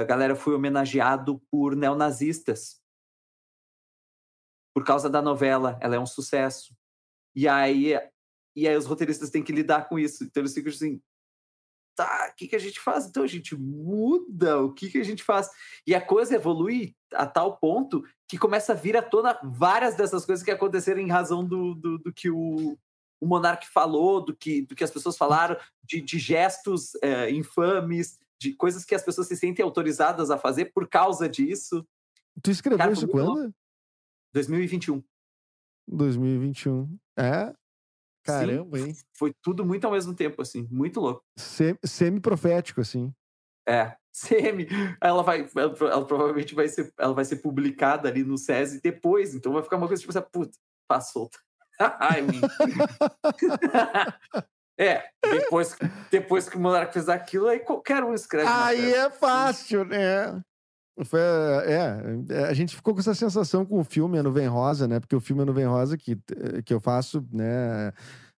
galera, fui homenageado por neonazistas. Por causa da novela, ela é um sucesso. E aí e aí os roteiristas têm que lidar com isso. Então eles ficam assim, tá, o que, que a gente faz? Então a gente muda, o que, que a gente faz? E a coisa evolui a tal ponto que começa a vir à tona várias dessas coisas que aconteceram em razão do, do, do que o, o monarca falou, do que, do que as pessoas falaram, de, de gestos é, infames, de coisas que as pessoas se sentem autorizadas a fazer por causa disso. Tu escreveu Cara, isso quando? 2021. 2021. É, Caramba, Sim, hein? Foi tudo muito ao mesmo tempo, assim, muito louco. Semi-profético, assim. É, semi. Ela vai, ela, ela, provavelmente vai ser, ela vai ser publicada ali no SESI depois, então vai ficar uma coisa tipo assim, puta, passou. Ai, É, depois, depois que o Monarca fez aquilo, aí qualquer um escreve. Aí é fácil, né? Foi, é, é, a gente ficou com essa sensação com o filme A Nuvem Rosa, né? Porque o filme A Nuvem Rosa que, que eu faço, né?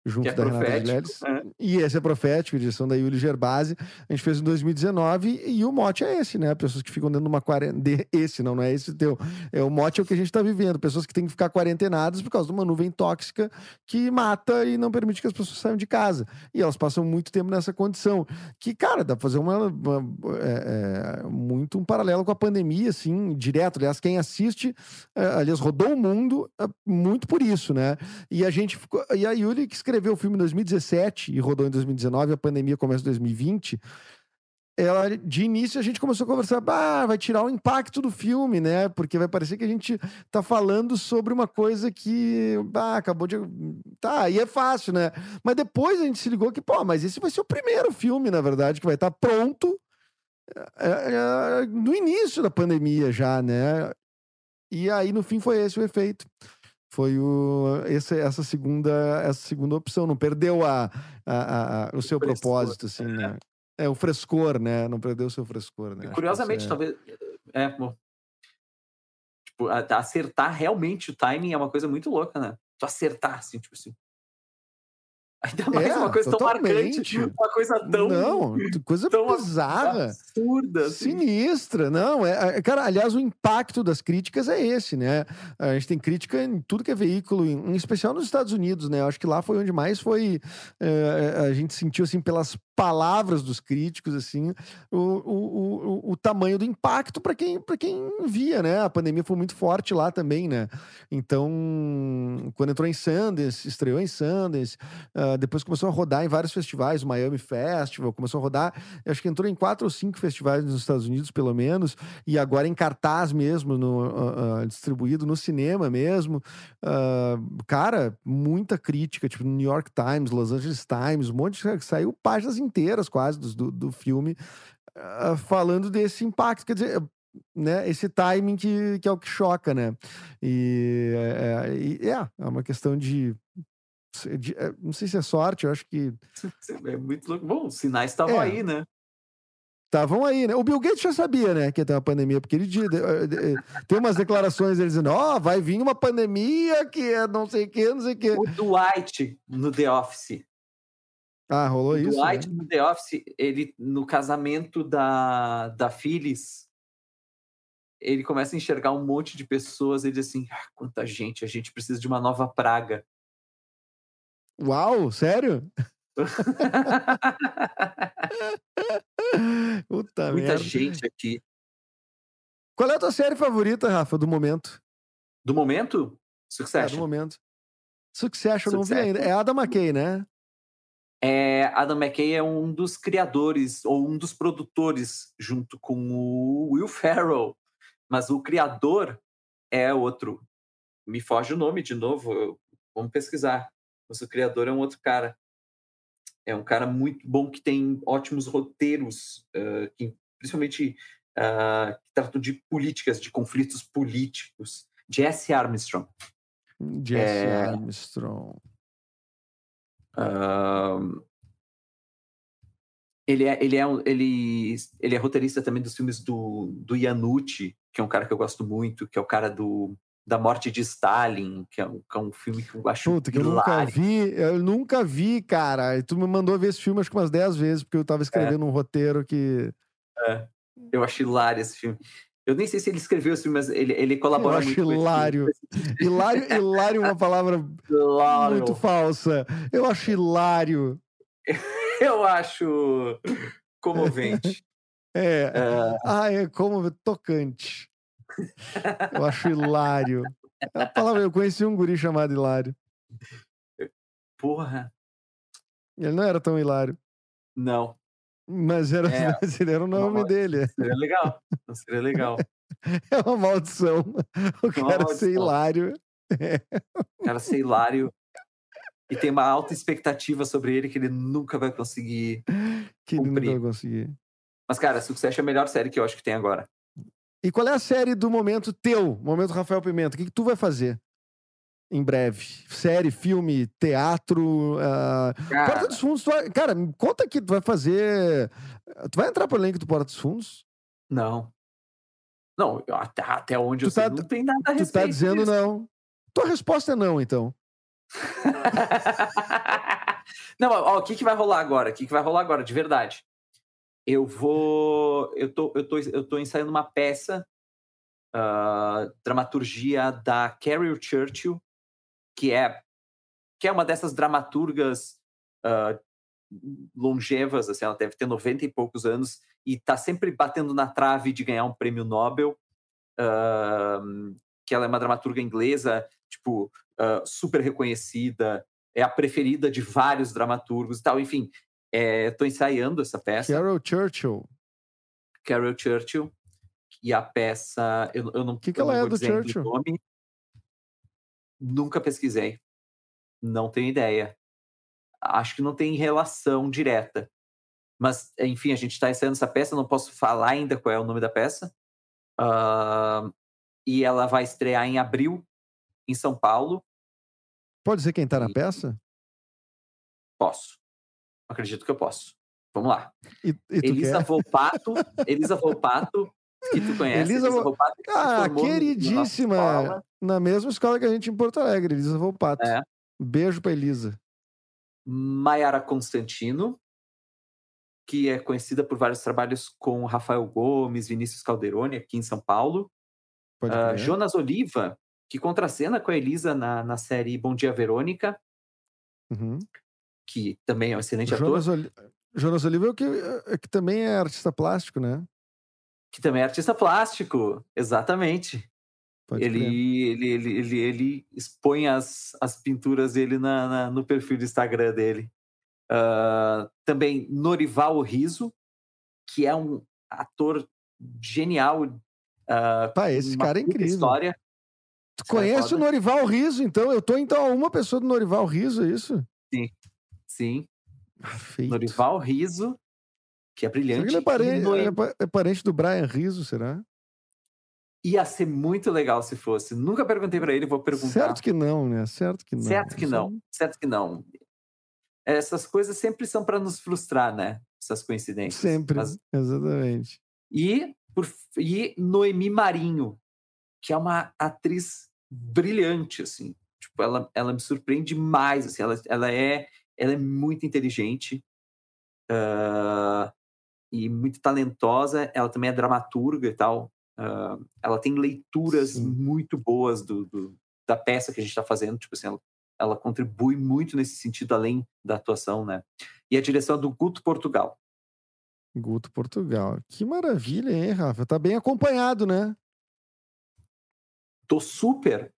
Junto é da Renata Giledes. É. E esse é profético, direção da Yuli Gerbasi. A gente fez em 2019 e o mote é esse, né? Pessoas que ficam dentro de uma quarentena. Esse, não, não é esse teu. É, o mote é o que a gente está vivendo. Pessoas que têm que ficar quarentenadas por causa de uma nuvem tóxica que mata e não permite que as pessoas saiam de casa. E elas passam muito tempo nessa condição. Que, cara, dá pra fazer uma. uma é, é, muito um paralelo com a pandemia, assim, direto. Aliás, quem assiste, é, aliás, rodou o mundo é, muito por isso, né? E a gente ficou. E a Yuli que escreveu escreveu o filme em 2017 e rodou em 2019, a pandemia começa em 2020. Ela, de início, a gente começou a conversar, ah, vai tirar o impacto do filme, né? Porque vai parecer que a gente tá falando sobre uma coisa que, ah, acabou de. Tá, aí é fácil, né? Mas depois a gente se ligou que, pô, mas esse vai ser o primeiro filme, na verdade, que vai estar tá pronto é, é, no início da pandemia já, né? E aí, no fim, foi esse o efeito. Foi o, esse, essa, segunda, essa segunda opção. Não perdeu a, a, a o seu o propósito, assim, né? É, o frescor, né? Não perdeu o seu frescor, né? curiosamente, é... talvez. É, bom. Tipo, acertar realmente o timing é uma coisa muito louca, né? Tu acertar, assim, tipo assim. Ainda mais é, uma coisa totalmente. tão marcante, uma coisa tão. Não, coisa tão bizarra. Absurda. Assim. Sinistra. Não, é, é, cara, aliás, o impacto das críticas é esse, né? A gente tem crítica em tudo que é veículo, em, especial nos Estados Unidos, né? Eu acho que lá foi onde mais foi. É, a gente sentiu, assim, pelas palavras dos críticos, assim, o, o, o, o tamanho do impacto para quem, quem via, né? A pandemia foi muito forte lá também, né? Então, quando entrou em Sundance, estreou em Sundance. Uh, depois começou a rodar em vários festivais, o Miami Festival, começou a rodar, acho que entrou em quatro ou cinco festivais nos Estados Unidos, pelo menos, e agora em cartaz mesmo, no, uh, uh, distribuído no cinema mesmo. cara, muita crítica, tipo New York Times, Los Angeles Times, um monte de. saiu páginas inteiras quase do, do filme. falando desse impacto, quer dizer, né, esse timing que, que é o que choca, né? E é, é, é uma questão de é, não sei se é sorte, eu acho que. É muito louco. Bom, os sinais estavam é. aí, né? Estavam aí, né? O Bill Gates já sabia, né, que ia ter uma pandemia, porque ele eh, tem umas declarações ele dizendo: Ó, oh, vai vir uma pandemia que é não sei o que, não sei o que. O Dwight no The Office. Ah, rolou o isso. O Dwight né? no The Office, ele, no casamento da, da Phyllis, ele começa a enxergar um monte de pessoas, ele diz assim: ah, quanta gente, a gente precisa de uma nova praga. Uau, sério? Puta Muita merda. gente aqui. Qual é a tua série favorita, Rafa, do momento? Do momento? Succession. É, do momento. Succession, Succession. não vi ainda. É Adam McKay, né? É, Adam McKay é um dos criadores, ou um dos produtores, junto com o Will Ferrell. Mas o criador é outro. Me foge o nome de novo, vamos pesquisar mas o criador é um outro cara. É um cara muito bom que tem ótimos roteiros, uh, que, principalmente uh, que tratam de políticas, de conflitos políticos. Jesse Armstrong. Jesse é, Armstrong. Uh, ele é, ele, é, ele, ele é roteirista também dos filmes do, do Yanucci, que é um cara que eu gosto muito, que é o cara do da morte de Stalin, que é um, que é um filme que eu acho Puta, que eu nunca vi, eu nunca vi, cara. E tu me mandou ver esse filme acho que umas 10 vezes, porque eu tava escrevendo é. um roteiro que. É. Eu acho hilário esse filme. Eu nem sei se ele escreveu filme, mas ele, ele colabora eu acho muito hilário. hilário. Hilário é uma palavra hilário. muito falsa. Eu acho hilário. eu acho comovente. É. é. Ah, é como tocante. Eu acho hilário. É a palavra, eu conheci um guri chamado Hilário. Porra. Ele não era tão hilário. Não. Mas era, é, era o nome dele. Seria legal. Seria legal. É uma maldição. O uma cara maldição. ser hilário. É. O cara ser hilário. E tem uma alta expectativa sobre ele que ele nunca vai conseguir. Que ele nunca vai conseguir. Mas, cara, Succession é a melhor série que eu acho que tem agora. E qual é a série do momento teu, momento Rafael Pimenta? O que, que tu vai fazer em breve? Série, filme, teatro? Uh... Cara... Porta dos Fundos, vai... cara, conta que tu vai fazer. Tu vai entrar pro elenco do Porta dos Fundos? Não. Não, até, até onde tu eu tá, sei, não tem nada a Tu tá dizendo disso. não. Tua resposta é não, então. não, ó, o que, que vai rolar agora? O que, que vai rolar agora, de verdade? eu vou. Eu tô, eu tô, eu tô ensaiando uma peça, uh, dramaturgia da Carol Churchill, que é, que é uma dessas dramaturgas uh, longevas, assim, ela deve ter 90 e poucos anos, e está sempre batendo na trave de ganhar um prêmio Nobel. Uh, que ela é uma dramaturga inglesa, tipo, super reconhecida, é a preferida de vários dramaturgos e tal. Enfim, Estou é, ensaiando essa peça. Carol Churchill. Carol Churchill. E a peça. Eu, eu não. O que, que ela é do Churchill? Nome. Nunca pesquisei. Não tenho ideia. Acho que não tem relação direta. Mas, enfim, a gente está ensaiando essa peça. Não posso falar ainda qual é o nome da peça. Uh, e ela vai estrear em abril. em São Paulo. Pode ser quem tá na E- peça? Posso. Acredito que eu posso. Vamos lá. E, e Elisa quer? Volpato, Elisa Volpato, que tu conhece. Elisa Elisa, Vol- Volpato, que Ah, queridíssima! Na mesma escola que a gente em Porto Alegre, Elisa Volpato. É. Beijo pra Elisa. Maiara Constantino, que é conhecida por vários trabalhos com Rafael Gomes, Vinícius Calderoni, aqui em São Paulo. Crer. Jonas Oliva, que contracena com a Elisa na, na série Bom Dia Verônica, Uhum. que também é um excelente Jonas, ator, Oli... Jonas Oliva é o que, é que também é artista plástico, né? Que também é artista plástico, exatamente. Pode Ele, ele, ele, ele, ele expõe as, as pinturas dele na, na- no perfil do Instagram dele. Ah, também Norival Riso, que é um ator genial. ah, Pá, esse uma cara é incrível. História. Tu Esse cara é conhece o. Norival Riso, então? Eu tô então a uma pessoa do Norival Riso, é isso? Sim, feito. Norival Riso, que é que brilhante. ele é e parente, é pa- é parente do Brian Riso, será? Ia ser muito legal se fosse. Nunca perguntei pra ele, vou perguntar. Certo que não, né? Certo que não. Certo que não, certo que não. Essas coisas sempre são para nos frustrar, né? Essas coincidências. Sempre, Mas- exatamente. E, por, e Noemi Marinho, que é uma atriz brilhante, assim. Tipo, ela, ela me surpreende demais, assim. Ela, ela, é, ela é muito inteligente ah, e muito talentosa. Ela também é dramaturga e tal. Ah, ela tem leituras Sim. muito boas do, do- da peça que a gente está fazendo. Tipo assim, ela, ela contribui muito nesse sentido, além da atuação, né? E a direção é do Guto Portugal. Guto Portugal. Que maravilha, hein, Rafa? Tá bem acompanhado, né? Tô super.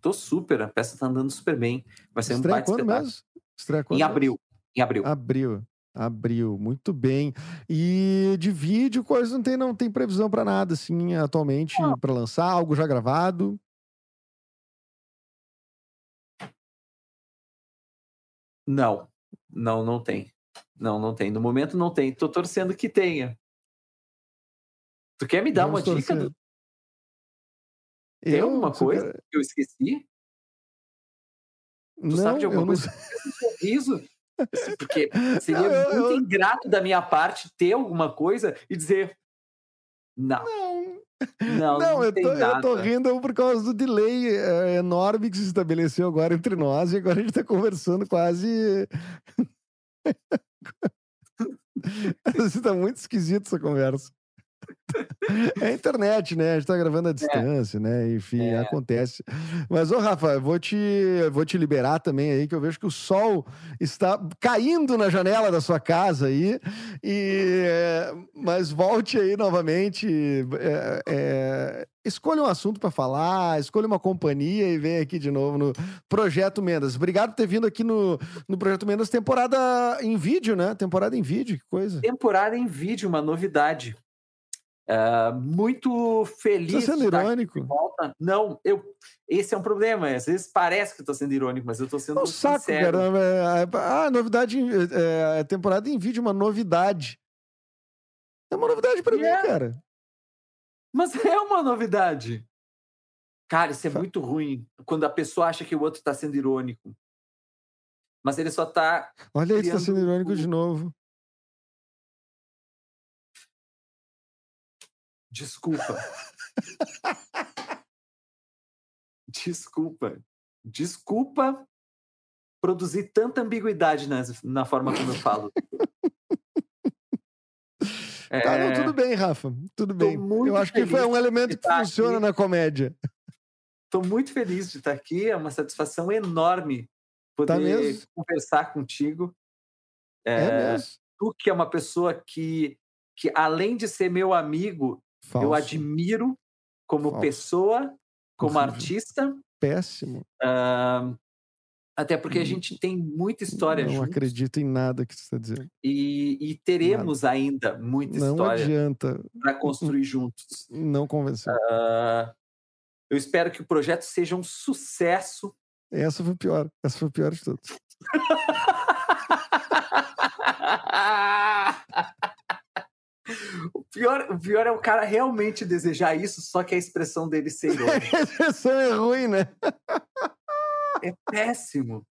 Tô super. A peça tá andando super bem. Vai ser um Estreia baita quando espetáculo. mesmo? Estreia quando Em mesmo? abril. Em abril. Abril. Abril, muito bem. E de vídeo, coisa não tem, não tem previsão pra nada, assim, atualmente, pra lançar, algo já gravado. Não. Não, não tem. Não, não tem. No momento não tem. Tô torcendo que tenha. Tu quer me dar Vamos uma dica? torcer. Do... Tem Eu, alguma coisa quero- que eu esqueci? Tu Não, sabe de alguma não coisa? Um sorriso. Porque seria eu- muito eu- ingrato da minha parte ter alguma coisa e dizer. Não, Não, não, não, não, eu, tô, eu tô rindo por causa do delay é, enorme que se estabeleceu agora entre nós e agora a gente tá conversando quase. Assim, tá muito esquisito essa conversa. É a internet, né? A gente tá gravando à distância, né? Enfim, É. acontece. Mas, ô, Rafa, eu vou te, vou te liberar também aí, que eu vejo que o sol está caindo na janela da sua casa aí. E, é, mas volte aí novamente. é, é, escolha um assunto para falar, escolha uma companhia e vem aqui de novo no Projeto Mendas. Obrigado por ter vindo aqui no, no Projeto Mendas, temporada em vídeo, né? Temporada em vídeo, que coisa. Temporada em vídeo, uma novidade. Ah, muito feliz. Tá sendo irônico? Não, eu. Esse é um problema. Às vezes parece que eu tô sendo irônico, mas eu tô sendo É um saco, sincero. cara. É, Ah, novidade, é, é, temporada em vídeo, uma novidade. É uma novidade pra mim, É. cara. Mas é uma novidade. Cara, isso é muito ruim quando a pessoa acha que o outro tá sendo irônico. Mas ele só tá. Olha aí, tu tá sendo irônico o- de novo. Desculpa. Desculpa. Desculpa produzir tanta ambiguidade na, na forma como eu falo. Tá, não, É, tudo bem, Rafa. Tudo tô bem. Eu acho que foi um elemento que funciona aqui. na comédia. Tô muito feliz de estar aqui. É uma satisfação enorme poder Tá conversar contigo. É, É, mesmo. tu que é uma pessoa que, que além de ser meu amigo, Falso. eu admiro como Falso. pessoa, como artista. Péssimo. ah, até porque a gente tem muita história não juntos acredito em nada que você está dizendo. e, e teremos ainda muita Não história adianta. para construir juntos. Não convenceu. Ah, eu espero que o projeto seja um sucesso. Essa foi pior. Essa foi pior de todas. O pior, o pior é o cara realmente desejar isso, só que a expressão dele ser irônica. a expressão é ruim, né? É péssimo.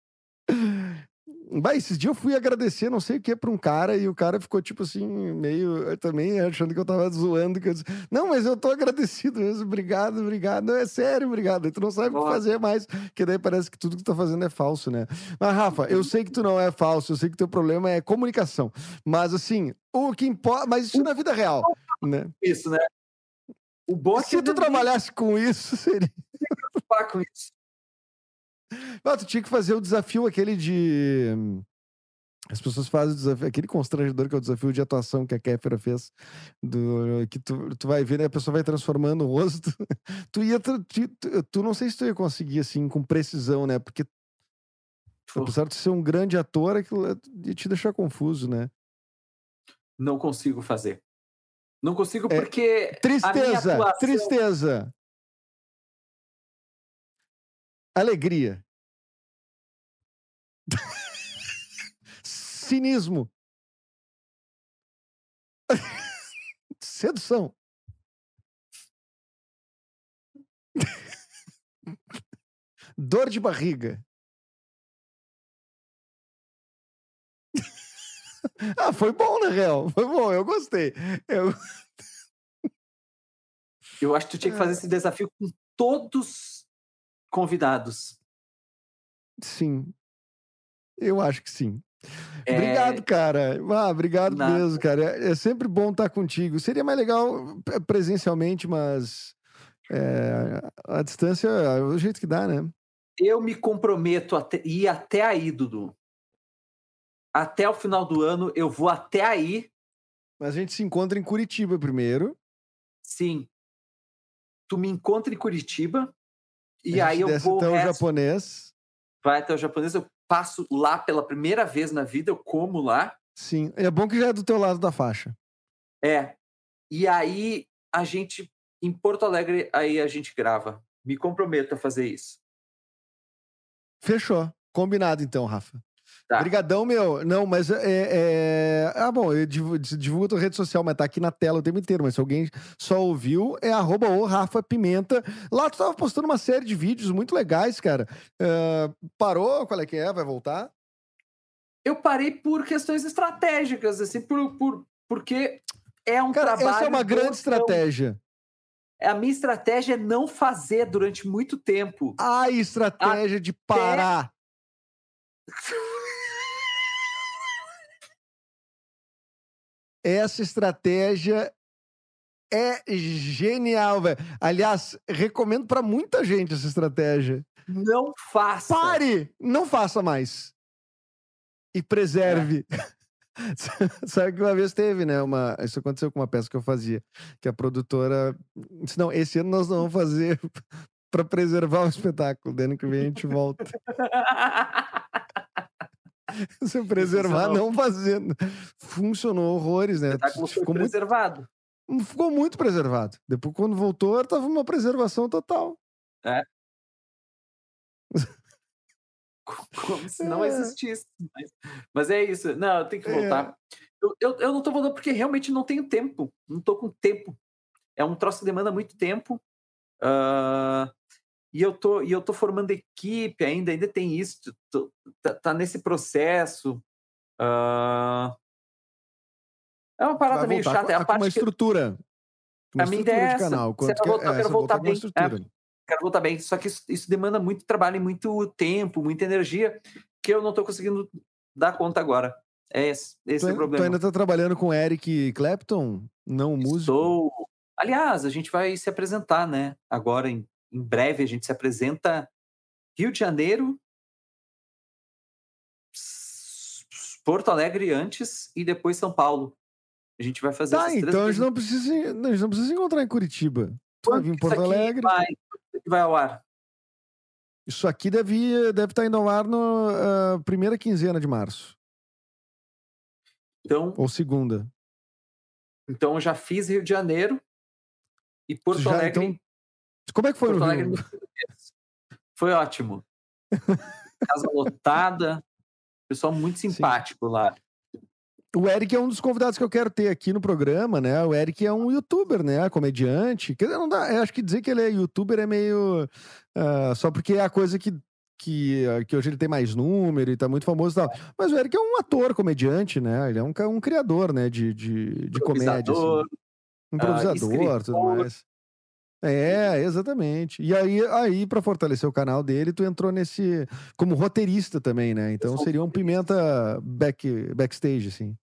Bah, esses dias eu fui agradecer não sei o que pra um cara e o cara ficou tipo assim, meio também achando que eu tava zoando. Que eu disse, não, mas eu tô agradecido mesmo, obrigado, obrigado. Não, é sério, obrigado. E tu não sabe o que fazer mais, que daí parece que tudo que tu tá fazendo é falso, né? Mas, Rafa, eu sei que tu não é falso, eu sei que teu problema é comunicação. Mas assim, o que importa. Mas isso na vida real, né? Isso, né? O bom é Se tu trabalhasse com isso, seria. com isso. Ah, tu tinha que fazer o desafio aquele de. As pessoas fazem o desafio, aquele constrangedor que é o desafio de atuação que a Kéfera fez, do, que tu, tu vai ver, né, a pessoa vai transformando o rosto. tu ia. Tu, tu, tu, não sei se tu ia conseguir, assim, com precisão, né? Porque. Apesar de ser um grande ator, aquilo ia te deixar confuso, né? Não consigo fazer. Não consigo porque. É, tristeza, atuação... tristeza. Alegria. Cinismo. Sedução. Dor de barriga. ah, foi bom, na real. Foi bom, eu gostei. Eu... eu acho que tu tinha que fazer esse desafio com todos convidados. Sim. Eu acho que sim. É... Obrigado, cara. Ah, obrigado Nada. mesmo, cara. É, é, sempre bom estar contigo. Seria mais legal presencialmente, mas é, a distância é o jeito que dá, né? Eu me comprometo a ir até aí, Dudu. Até o final do ano, eu vou até aí. Mas a gente se encontra em Curitiba primeiro. Sim. Tu me encontra em Curitiba. E aí eu vou. Até o resto... japonês. Vai até o japonês, eu passo lá pela primeira vez na vida, eu como lá. Sim, é bom que já é do teu lado da faixa. É. E aí a gente, em Porto Alegre, aí a gente grava. Me comprometo a fazer isso. Fechou. Combinado então, Rafa. Tá. Obrigadão, meu. Não, mas é, é... Ah, bom, eu divulgo a tua rede social, mas tá aqui na tela o tempo inteiro. Mas se alguém só ouviu, é arroba o Rafa Pimenta. Lá tu tava postando uma série de vídeos muito legais, cara. Uh, parou? Qual é que é? Vai voltar? Eu parei por questões estratégicas, assim, por, por, porque é um cara, trabalho... Essa é uma grande estratégia. A minha estratégia é não fazer durante muito tempo. A estratégia Até... de parar. Essa estratégia é genial, velho. Aliás, recomendo para muita gente essa estratégia. Não faça. Pare! Não faça mais. E preserve. É. Sabe que uma vez teve, né? Uma... Isso aconteceu com uma peça que eu fazia. Que a produtora disse: Não, esse ano nós não vamos fazer para preservar o espetáculo. Dando que vem a gente volta. Se preservar, não fazendo. Funcionou horrores, né? Ficou preservado. Muito, ficou muito preservado. Depois, quando voltou, estava uma preservação total. É. Como se não é. existisse. Mas, mas, é isso. Não, tem que voltar. É. Eu, eu, eu, não tô voltando porque realmente não tenho tempo. Não tô com tempo. É um troço que demanda muito tempo. Uh, e eu tô e eu tô formando equipe ainda, ainda tem isso, tô, tá, tá, nesse processo. Uh... É uma parada meio chata. É a parte uma estrutura. Uma a minha ideia é essa. Canal. Quero, voltar, é, quero voltar bem. É, quero voltar bem. Só que isso, isso, demanda muito trabalho e muito tempo, muita energia, que eu não estou conseguindo dar conta agora. É esse, esse tu, é o problema. Tu ainda está trabalhando com Eric Clapton, não músico? Estou. Aliás, a gente vai se apresentar, né? Agora em em breve a gente se apresenta Rio de Janeiro, Porto Alegre antes e depois São Paulo. A gente vai fazer Tá, então a gente, não precisa, a gente não precisa encontrar em Curitiba. Tu vai vir em Porto Alegre. Vai, vai ao ar. Isso aqui deve, deve estar indo ao ar na uh, primeira quinzena de março. Então, Ou segunda. Então eu já fiz Rio de Janeiro e Porto já, Alegre. Então, como é que foi Porto no Rio? Foi ótimo. Casa lotada, pessoal muito simpático Sim. lá. O Eric é um dos convidados que eu quero ter aqui no programa, né? O Eric é um youtuber, né? Comediante. Quer dizer, não dá, acho que dizer que ele é youtuber é meio. Uh, só porque é a coisa que, que, que hoje ele tem mais número e tá muito famoso e tal. Mas o Eric é um ator, comediante, né? Ele é um, um criador, né, de, de, de comédia. Assim. Improvisador, uh, tudo mais. É, exatamente. E aí, aí para fortalecer o canal dele, tu entrou nesse como roteirista também, né? Então seria um pimenta back, backstage, assim.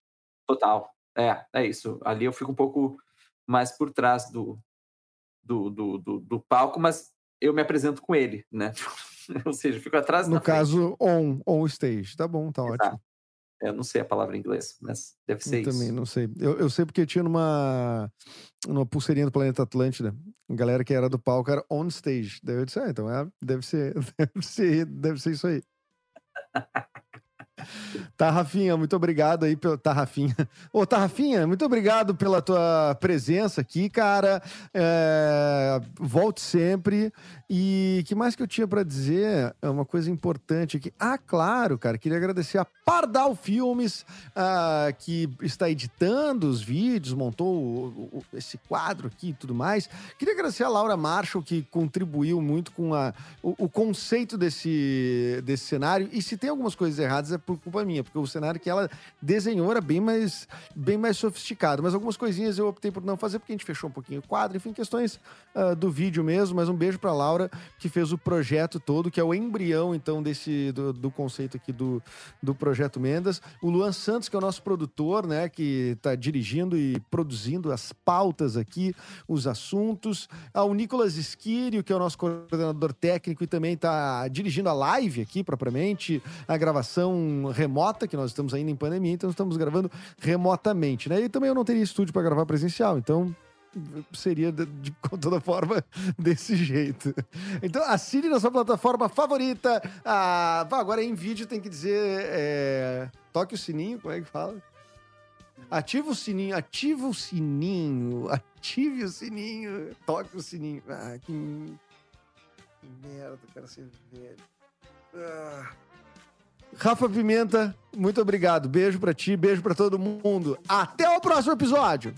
Total. É, é isso. Ali eu fico um pouco mais por trás do, do, do, do, do palco, mas eu me apresento com ele, né? Ou seja, fico atrás No caso, on, on stage. Tá bom, tá Exato. ótimo. Eu não sei a palavra em inglês, mas deve ser eu isso. Também não sei. Eu, eu sei porque tinha numa, numa pulseirinha do Planeta Atlântida, galera que era do palco era on stage. Daí eu disse, ah, então é, deve ser, deve ser, deve ser isso aí. Tá, Rafinha, muito obrigado aí pelo. Tá, Rafinha. Ô, tá, Rafinha, muito obrigado pela tua presença aqui, cara. É... Volte sempre. E que mais que eu tinha para dizer? É uma coisa importante aqui. Ah, claro, cara. Queria agradecer a Pardal Filmes, uh, que está editando os vídeos, montou o, o, esse quadro aqui e tudo mais. Queria agradecer a Laura Marshall, que contribuiu muito com a, o, o conceito desse, desse cenário. E se tem algumas coisas erradas, é por culpa minha, porque o cenário que ela desenhou era bem mais, bem mais sofisticado. Mas algumas coisinhas eu optei por não fazer, porque a gente fechou um pouquinho o quadro, enfim, questões uh, do vídeo mesmo. Mas um beijo pra Laura, que fez o projeto todo, que é o embrião, então, desse do, do conceito aqui do, do projeto Mendas. O Luan Santos, que é o nosso produtor, né, que está dirigindo e produzindo as pautas aqui, os assuntos. Ao Nicolas Esquírio, que é o nosso coordenador técnico e também está dirigindo a live aqui, propriamente, a gravação remota, que nós estamos ainda em pandemia, então estamos gravando remotamente, né? E também eu não teria estúdio para gravar presencial, então seria de, de, toda forma desse jeito. Então assine na sua plataforma favorita. Ah, agora em vídeo tem que dizer é, toque o sininho, como é que fala? Ativa o sininho, ativa o sininho, ative o sininho, toque o sininho. Ah, que, que merda, quero ser velho. Ah. Rafa Pimenta, muito obrigado. Beijo para ti, beijo para todo mundo. Até o próximo episódio.